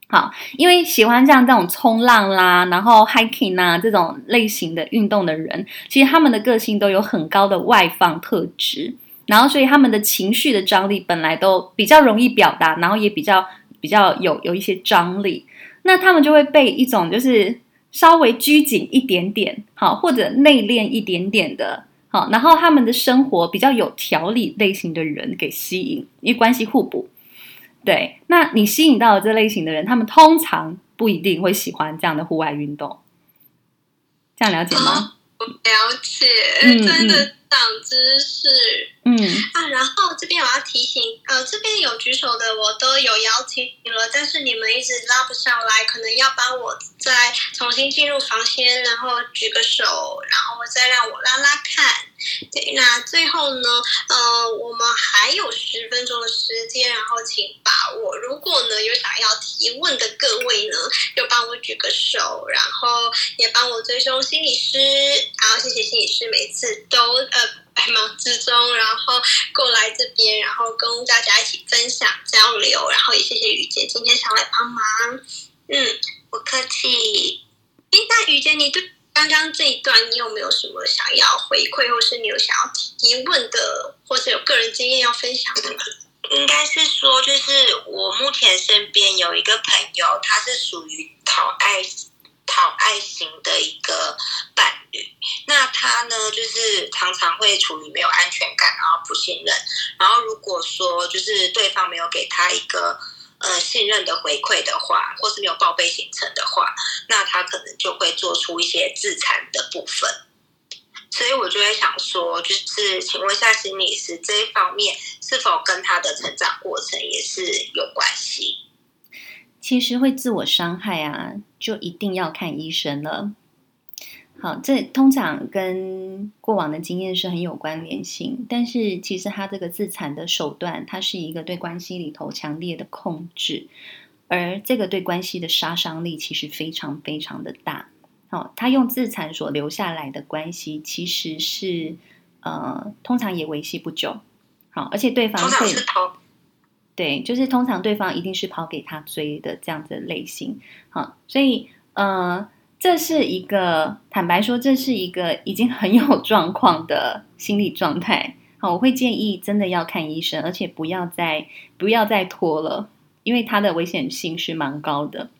好，因为喜欢像这种冲浪啦，然后 hiking 啊这种类型的运动的人，其实他们的个性都有很高的外放特质。然后，所以他们的情绪的张力本来都比较容易表达，然后也比较比较有有一些张力，那他们就会被一种就是稍微拘谨一点点，好，或者内敛一点点的，好，然后他们的生活比较有条理类型的人给吸引，因为关系互补。对，那你吸引到的这类型的人，他们通常不一定会喜欢这样的户外运动。这样了解吗？我了解，嗯、真的。长知识，嗯啊，然后这边我要提醒，呃，这边有举手的我都有邀请了，但是你们一直拉不上来，可能要帮我再重新进入房间，然后举个手，然后再让我拉拉看。对，那最后呢，呃，我们还有十分钟的时间，然后请把握。如果呢有想要提问的各位呢，就帮我举个手，然后也帮我追踪心理师。然后谢谢心理师，每次都呃百忙之中，然后过来这边，然后跟大家一起分享交流。然后也谢谢雨姐今天上来帮忙。嗯，不客气。哎，那雨姐你对？刚刚这一段，你有没有什么想要回馈，或是你有想要提问的，或者有个人经验要分享的吗？应该是说，就是我目前身边有一个朋友，他是属于讨爱讨爱型的一个伴侣。那他呢，就是常常会处于没有安全感，然后不信任。然后如果说就是对方没有给他一个呃信任的回馈的话，或是没有报备行程的话，那他可能就会做出一些自残的部分。所以我就会想说，就是请问一下心理师这一方面是否跟他的成长过程也是有关系？其实会自我伤害啊，就一定要看医生了。好，这通常跟过往的经验是很有关联性，但是其实他这个自残的手段，它是一个对关系里头强烈的控制，而这个对关系的杀伤力其实非常非常的大。好，他用自残所留下来的关系，其实是呃，通常也维系不久。好，而且对方会，对，就是通常对方一定是跑给他追的这样子的类型。好，所以呃，这是一个坦白说，这是一个已经很有状况的心理状态。好，我会建议真的要看医生，而且不要再不要再拖了，因为他的危险性是蛮高的。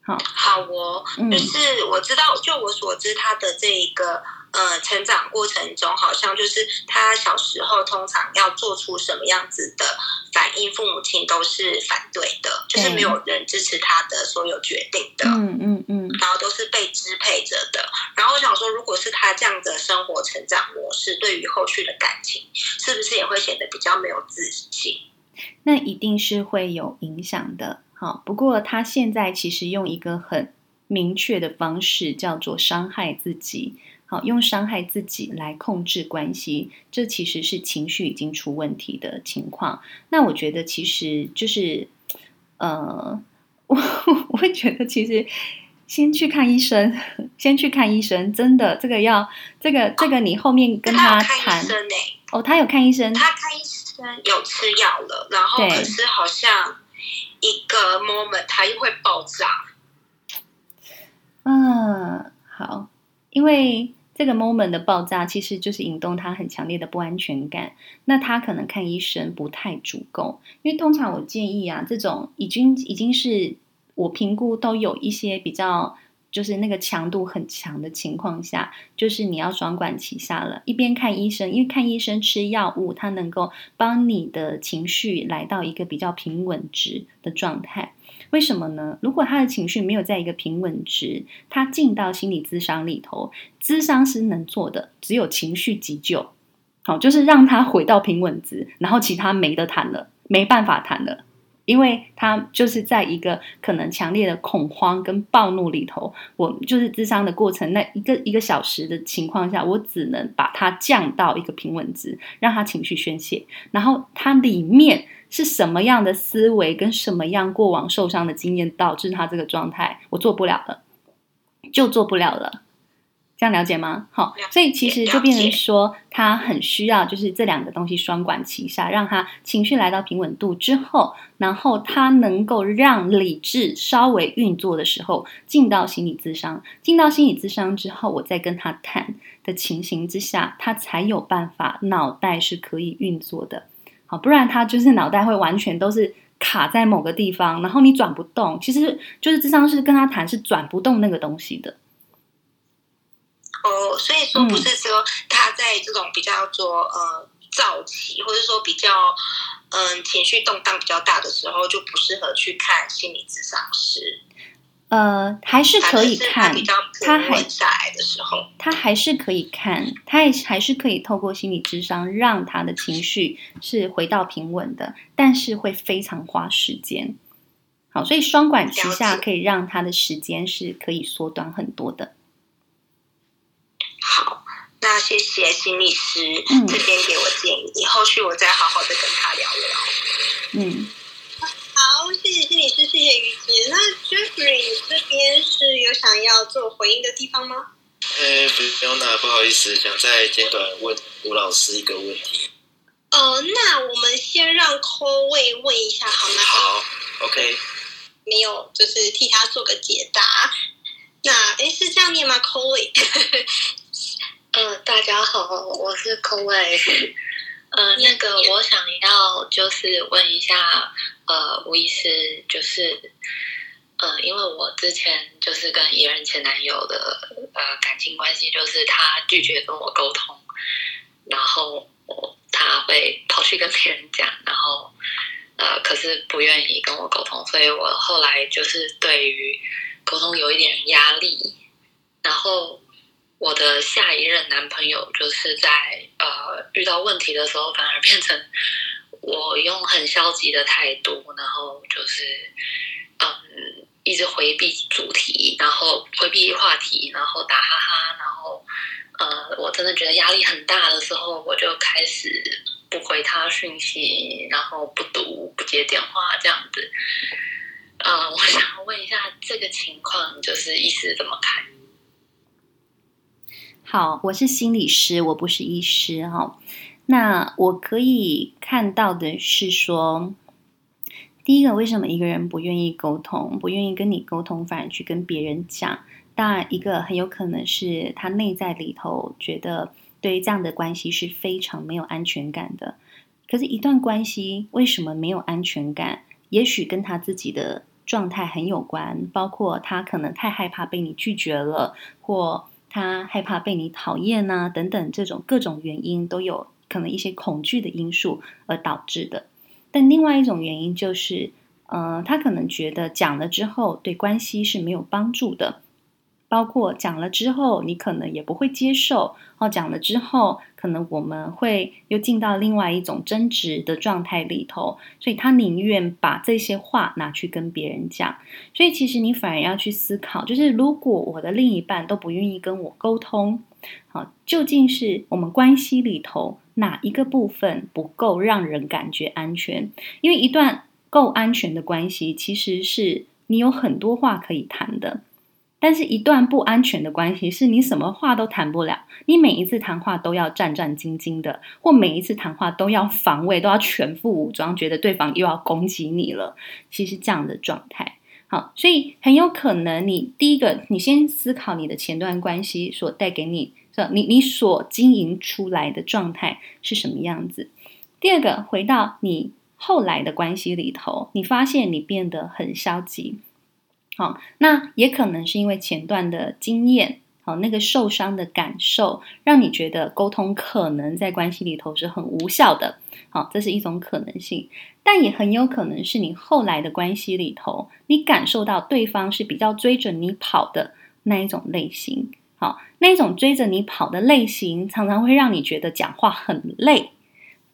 好哦，就是我知道，就我所知，他的这一个呃成长过程中，好像就是他小时候通常要做出什么样子的反应，父母亲都是反对的，就是没有人支持他的所有决定的，嗯嗯嗯，然后都是被支配着的。然后我想说，如果是他这样的生活成长模式，对于后续的感情，是不是也会显得比较没有自信？那一定是会有影响的。好，不过他现在其实用一个很明确的方式，叫做伤害自己。好，用伤害自己来控制关系，这其实是情绪已经出问题的情况。那我觉得其实就是，呃，我我会觉得其实先去看医生，先去看医生，真的这个要这个这个你后面跟他谈。哦，他有看医生，他看医生有吃药了，然后可是好像。一个 moment，他又会爆炸。嗯，好，因为这个 moment 的爆炸，其实就是引动他很强烈的不安全感。那他可能看医生不太足够，因为通常我建议啊，这种已经已经是我评估都有一些比较。就是那个强度很强的情况下，就是你要双管齐下了，一边看医生，因为看医生吃药物，它能够帮你的情绪来到一个比较平稳值的状态。为什么呢？如果他的情绪没有在一个平稳值，他进到心理咨商里头，咨商是能做的只有情绪急救，好，就是让他回到平稳值，然后其他没得谈了，没办法谈了。因为他就是在一个可能强烈的恐慌跟暴怒里头，我就是咨商的过程，那一个一个小时的情况下，我只能把它降到一个平稳值，让他情绪宣泄。然后他里面是什么样的思维跟什么样过往受伤的经验导致他这个状态，我做不了了，就做不了了。这样了解吗？好，所以其实就变成说，他很需要就是这两个东西双管齐下，让他情绪来到平稳度之后，然后他能够让理智稍微运作的时候，进到心理咨商，进到心理咨商之后，我再跟他谈的情形之下，他才有办法脑袋是可以运作的。好，不然他就是脑袋会完全都是卡在某个地方，然后你转不动。其实就是智商是跟他谈是转不动那个东西的。哦，所以说不是说他在这种比较说呃躁期，或者说比较嗯、呃、情绪动荡比较大的时候，就不适合去看心理咨商师。呃，还是可以看，他还下来的时候，他还是可以看，他也还是可以透过心理智商让他的情绪是回到平稳的，但是会非常花时间。好，所以双管齐下可以让他的时间是可以缩短很多的。好，那谢谢心理师这边给我建议，嗯、后续我再好好的跟他聊聊。嗯，好，谢谢心理师，谢谢于姐。那 Jeffrey 这边是有想要做回应的地方吗？呃，不用了，不好意思，想再简短问吴老师一个问题。呃，那我们先让 Call 位问一下好吗？好，OK。没有，就是替他做个解答。那哎，是这样念吗？Call 位。嗯、呃，大家好，我是 Chloe。呃，那个我想要就是问一下，呃，吴医师，就是，呃，因为我之前就是跟一任前男友的呃感情关系，就是他拒绝跟我沟通，然后我他会跑去跟别人讲，然后呃，可是不愿意跟我沟通，所以我后来就是对于沟通有一点压力，然后。我的下一任男朋友就是在呃遇到问题的时候，反而变成我用很消极的态度，然后就是嗯一直回避主题，然后回避话题，然后打哈哈，然后呃我真的觉得压力很大的时候，我就开始不回他讯息，然后不读不接电话这样子。呃，我想问一下这个情况，就是意思怎么看？好，我是心理师，我不是医师哈。那我可以看到的是说，第一个，为什么一个人不愿意沟通，不愿意跟你沟通，反而去跟别人讲？当然，一个很有可能是他内在里头觉得对于这样的关系是非常没有安全感的。可是，一段关系为什么没有安全感？也许跟他自己的状态很有关，包括他可能太害怕被你拒绝了，或。他害怕被你讨厌呐、啊，等等，这种各种原因都有可能一些恐惧的因素而导致的。但另外一种原因就是，呃，他可能觉得讲了之后对关系是没有帮助的。包括讲了之后，你可能也不会接受哦。讲了之后，可能我们会又进到另外一种争执的状态里头，所以他宁愿把这些话拿去跟别人讲。所以其实你反而要去思考，就是如果我的另一半都不愿意跟我沟通，好，究竟是我们关系里头哪一个部分不够让人感觉安全？因为一段够安全的关系，其实是你有很多话可以谈的。但是，一段不安全的关系是你什么话都谈不了，你每一次谈话都要战战兢兢的，或每一次谈话都要防卫，都要全副武装，觉得对方又要攻击你了。其实这样的状态，好，所以很有可能你第一个，你先思考你的前段关系所带给你，你你所经营出来的状态是什么样子。第二个，回到你后来的关系里头，你发现你变得很消极。好，那也可能是因为前段的经验，好，那个受伤的感受，让你觉得沟通可能在关系里头是很无效的。好，这是一种可能性，但也很有可能是你后来的关系里头，你感受到对方是比较追着你跑的那一种类型。好，那一种追着你跑的类型，常常会让你觉得讲话很累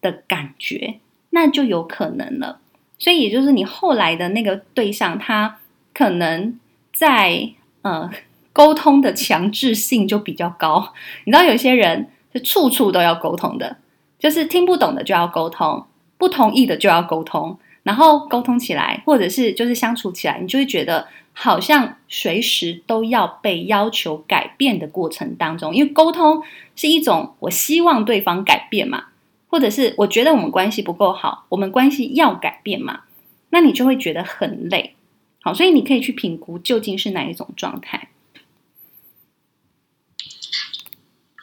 的感觉，那就有可能了。所以，也就是你后来的那个对象，他。可能在呃沟通的强制性就比较高，你知道有些人是处处都要沟通的，就是听不懂的就要沟通，不同意的就要沟通，然后沟通起来或者是就是相处起来，你就会觉得好像随时都要被要求改变的过程当中，因为沟通是一种我希望对方改变嘛，或者是我觉得我们关系不够好，我们关系要改变嘛，那你就会觉得很累。好，所以你可以去评估究竟是哪一种状态。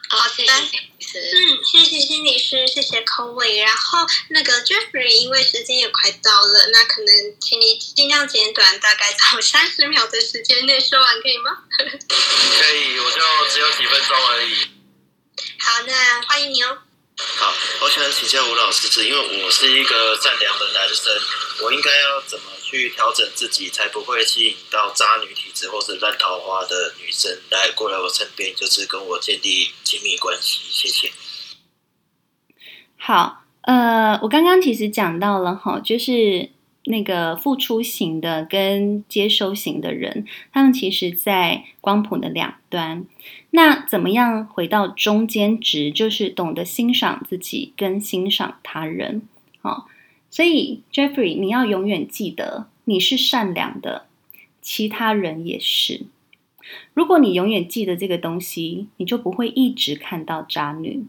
好，谢谢心理师。嗯，谢谢心理师，谢谢 Chloe。然后那个 Jeffrey，因为时间也快到了，那可能请你尽量简短，大概在三十秒的时间内说完，可以吗？可以，我就只有几分钟而已。好，那欢迎你哦。好，我想请教吴老师，是因为我是一个善良的男生，我应该要怎么？去调整自己，才不会吸引到渣女体质或是烂桃花的女生来过来我身边，就是跟我建立亲密关系。谢谢。好，呃，我刚刚其实讲到了哈，就是那个付出型的跟接收型的人，他们其实在光谱的两端。那怎么样回到中间值？就是懂得欣赏自己跟欣赏他人。好。所以，Jeffrey，你要永远记得，你是善良的，其他人也是。如果你永远记得这个东西，你就不会一直看到渣女。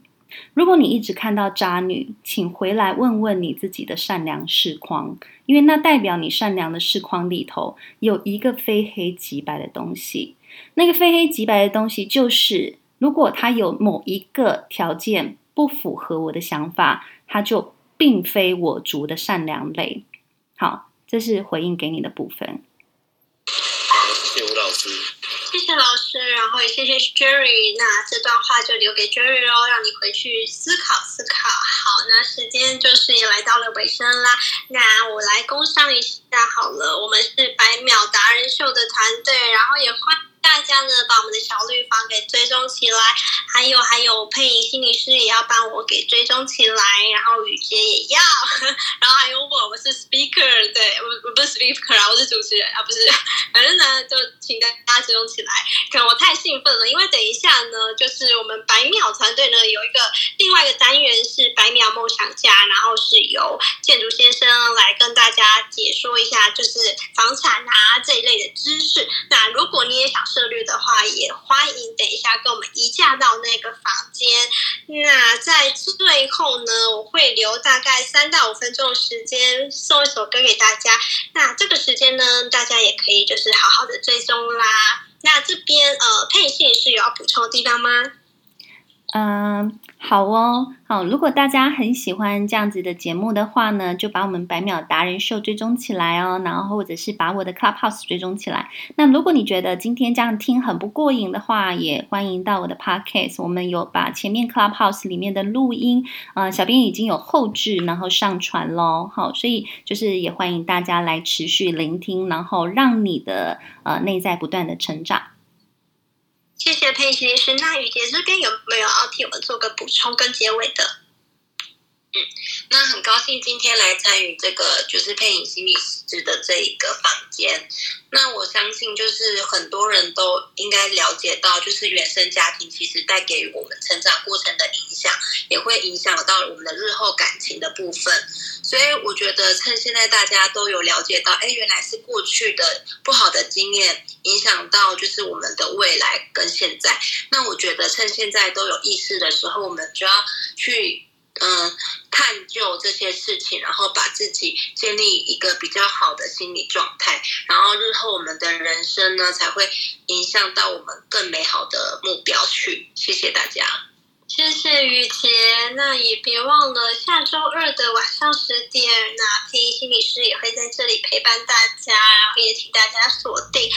如果你一直看到渣女，请回来问问你自己的善良视框，因为那代表你善良的视框里头有一个非黑即白的东西。那个非黑即白的东西就是，如果他有某一个条件不符合我的想法，它就并非我族的善良类。好，这是回应给你的部分。谢谢吴老师，谢谢老师，然后也谢谢 Jerry。那这段话就留给 Jerry 喽，让你回去思考思考。好，那时间就是也来到了尾声啦。那我来工商一下好了，我们是百秒达人秀的团队，然后也欢迎。大家呢，把我们的小绿房给追踪起来，还有还有配音心理师也要帮我给追踪起来，然后雨洁也要，然后还有我，我是 speaker，对，我我不是 speaker 啊，我是主持人啊，不是，反正呢，就请大家追踪起来。可能我太兴奋了，因为等一下呢，就是我们百秒团队呢有一个另外一个单元是百秒梦想家，然后是由建筑先生来跟大家解说一下，就是房产啊这一类的知识。那如果你也想，涉略的话，也欢迎等一下跟我们移驾到那个房间。那在最后呢，我会留大概三到五分钟的时间送一首歌给大家。那这个时间呢，大家也可以就是好好的追踪啦。那这边呃，佩信是有要补充的地方吗？嗯。好哦，好。如果大家很喜欢这样子的节目的话呢，就把我们百秒达人秀追踪起来哦，然后或者是把我的 Clubhouse 追踪起来。那如果你觉得今天这样听很不过瘾的话，也欢迎到我的 Podcast，我们有把前面 Clubhouse 里面的录音，呃，小编已经有后置，然后上传喽。好，所以就是也欢迎大家来持续聆听，然后让你的呃内在不断的成长。谢谢佩奇律师。那雨洁这边有没有要替我们做个补充跟结尾的？嗯，那很高兴今天来参与这个就是配影心理师的这一个房间。那我相信就是很多人都应该了解到，就是原生家庭其实带给我们成长过程的影响，也会影响到我们的日后感情的部分。所以我觉得趁现在大家都有了解到，哎，原来是过去的不好的经验影响到就是我们的未来跟现在。那我觉得趁现在都有意识的时候，我们就要去。嗯，探究这些事情，然后把自己建立一个比较好的心理状态，然后日后我们的人生呢，才会影响到我们更美好的目标去。谢谢大家，谢谢雨洁。那也别忘了下周二的晚上十点，那天心理师也会在这里陪伴大家，然后也请大家锁定。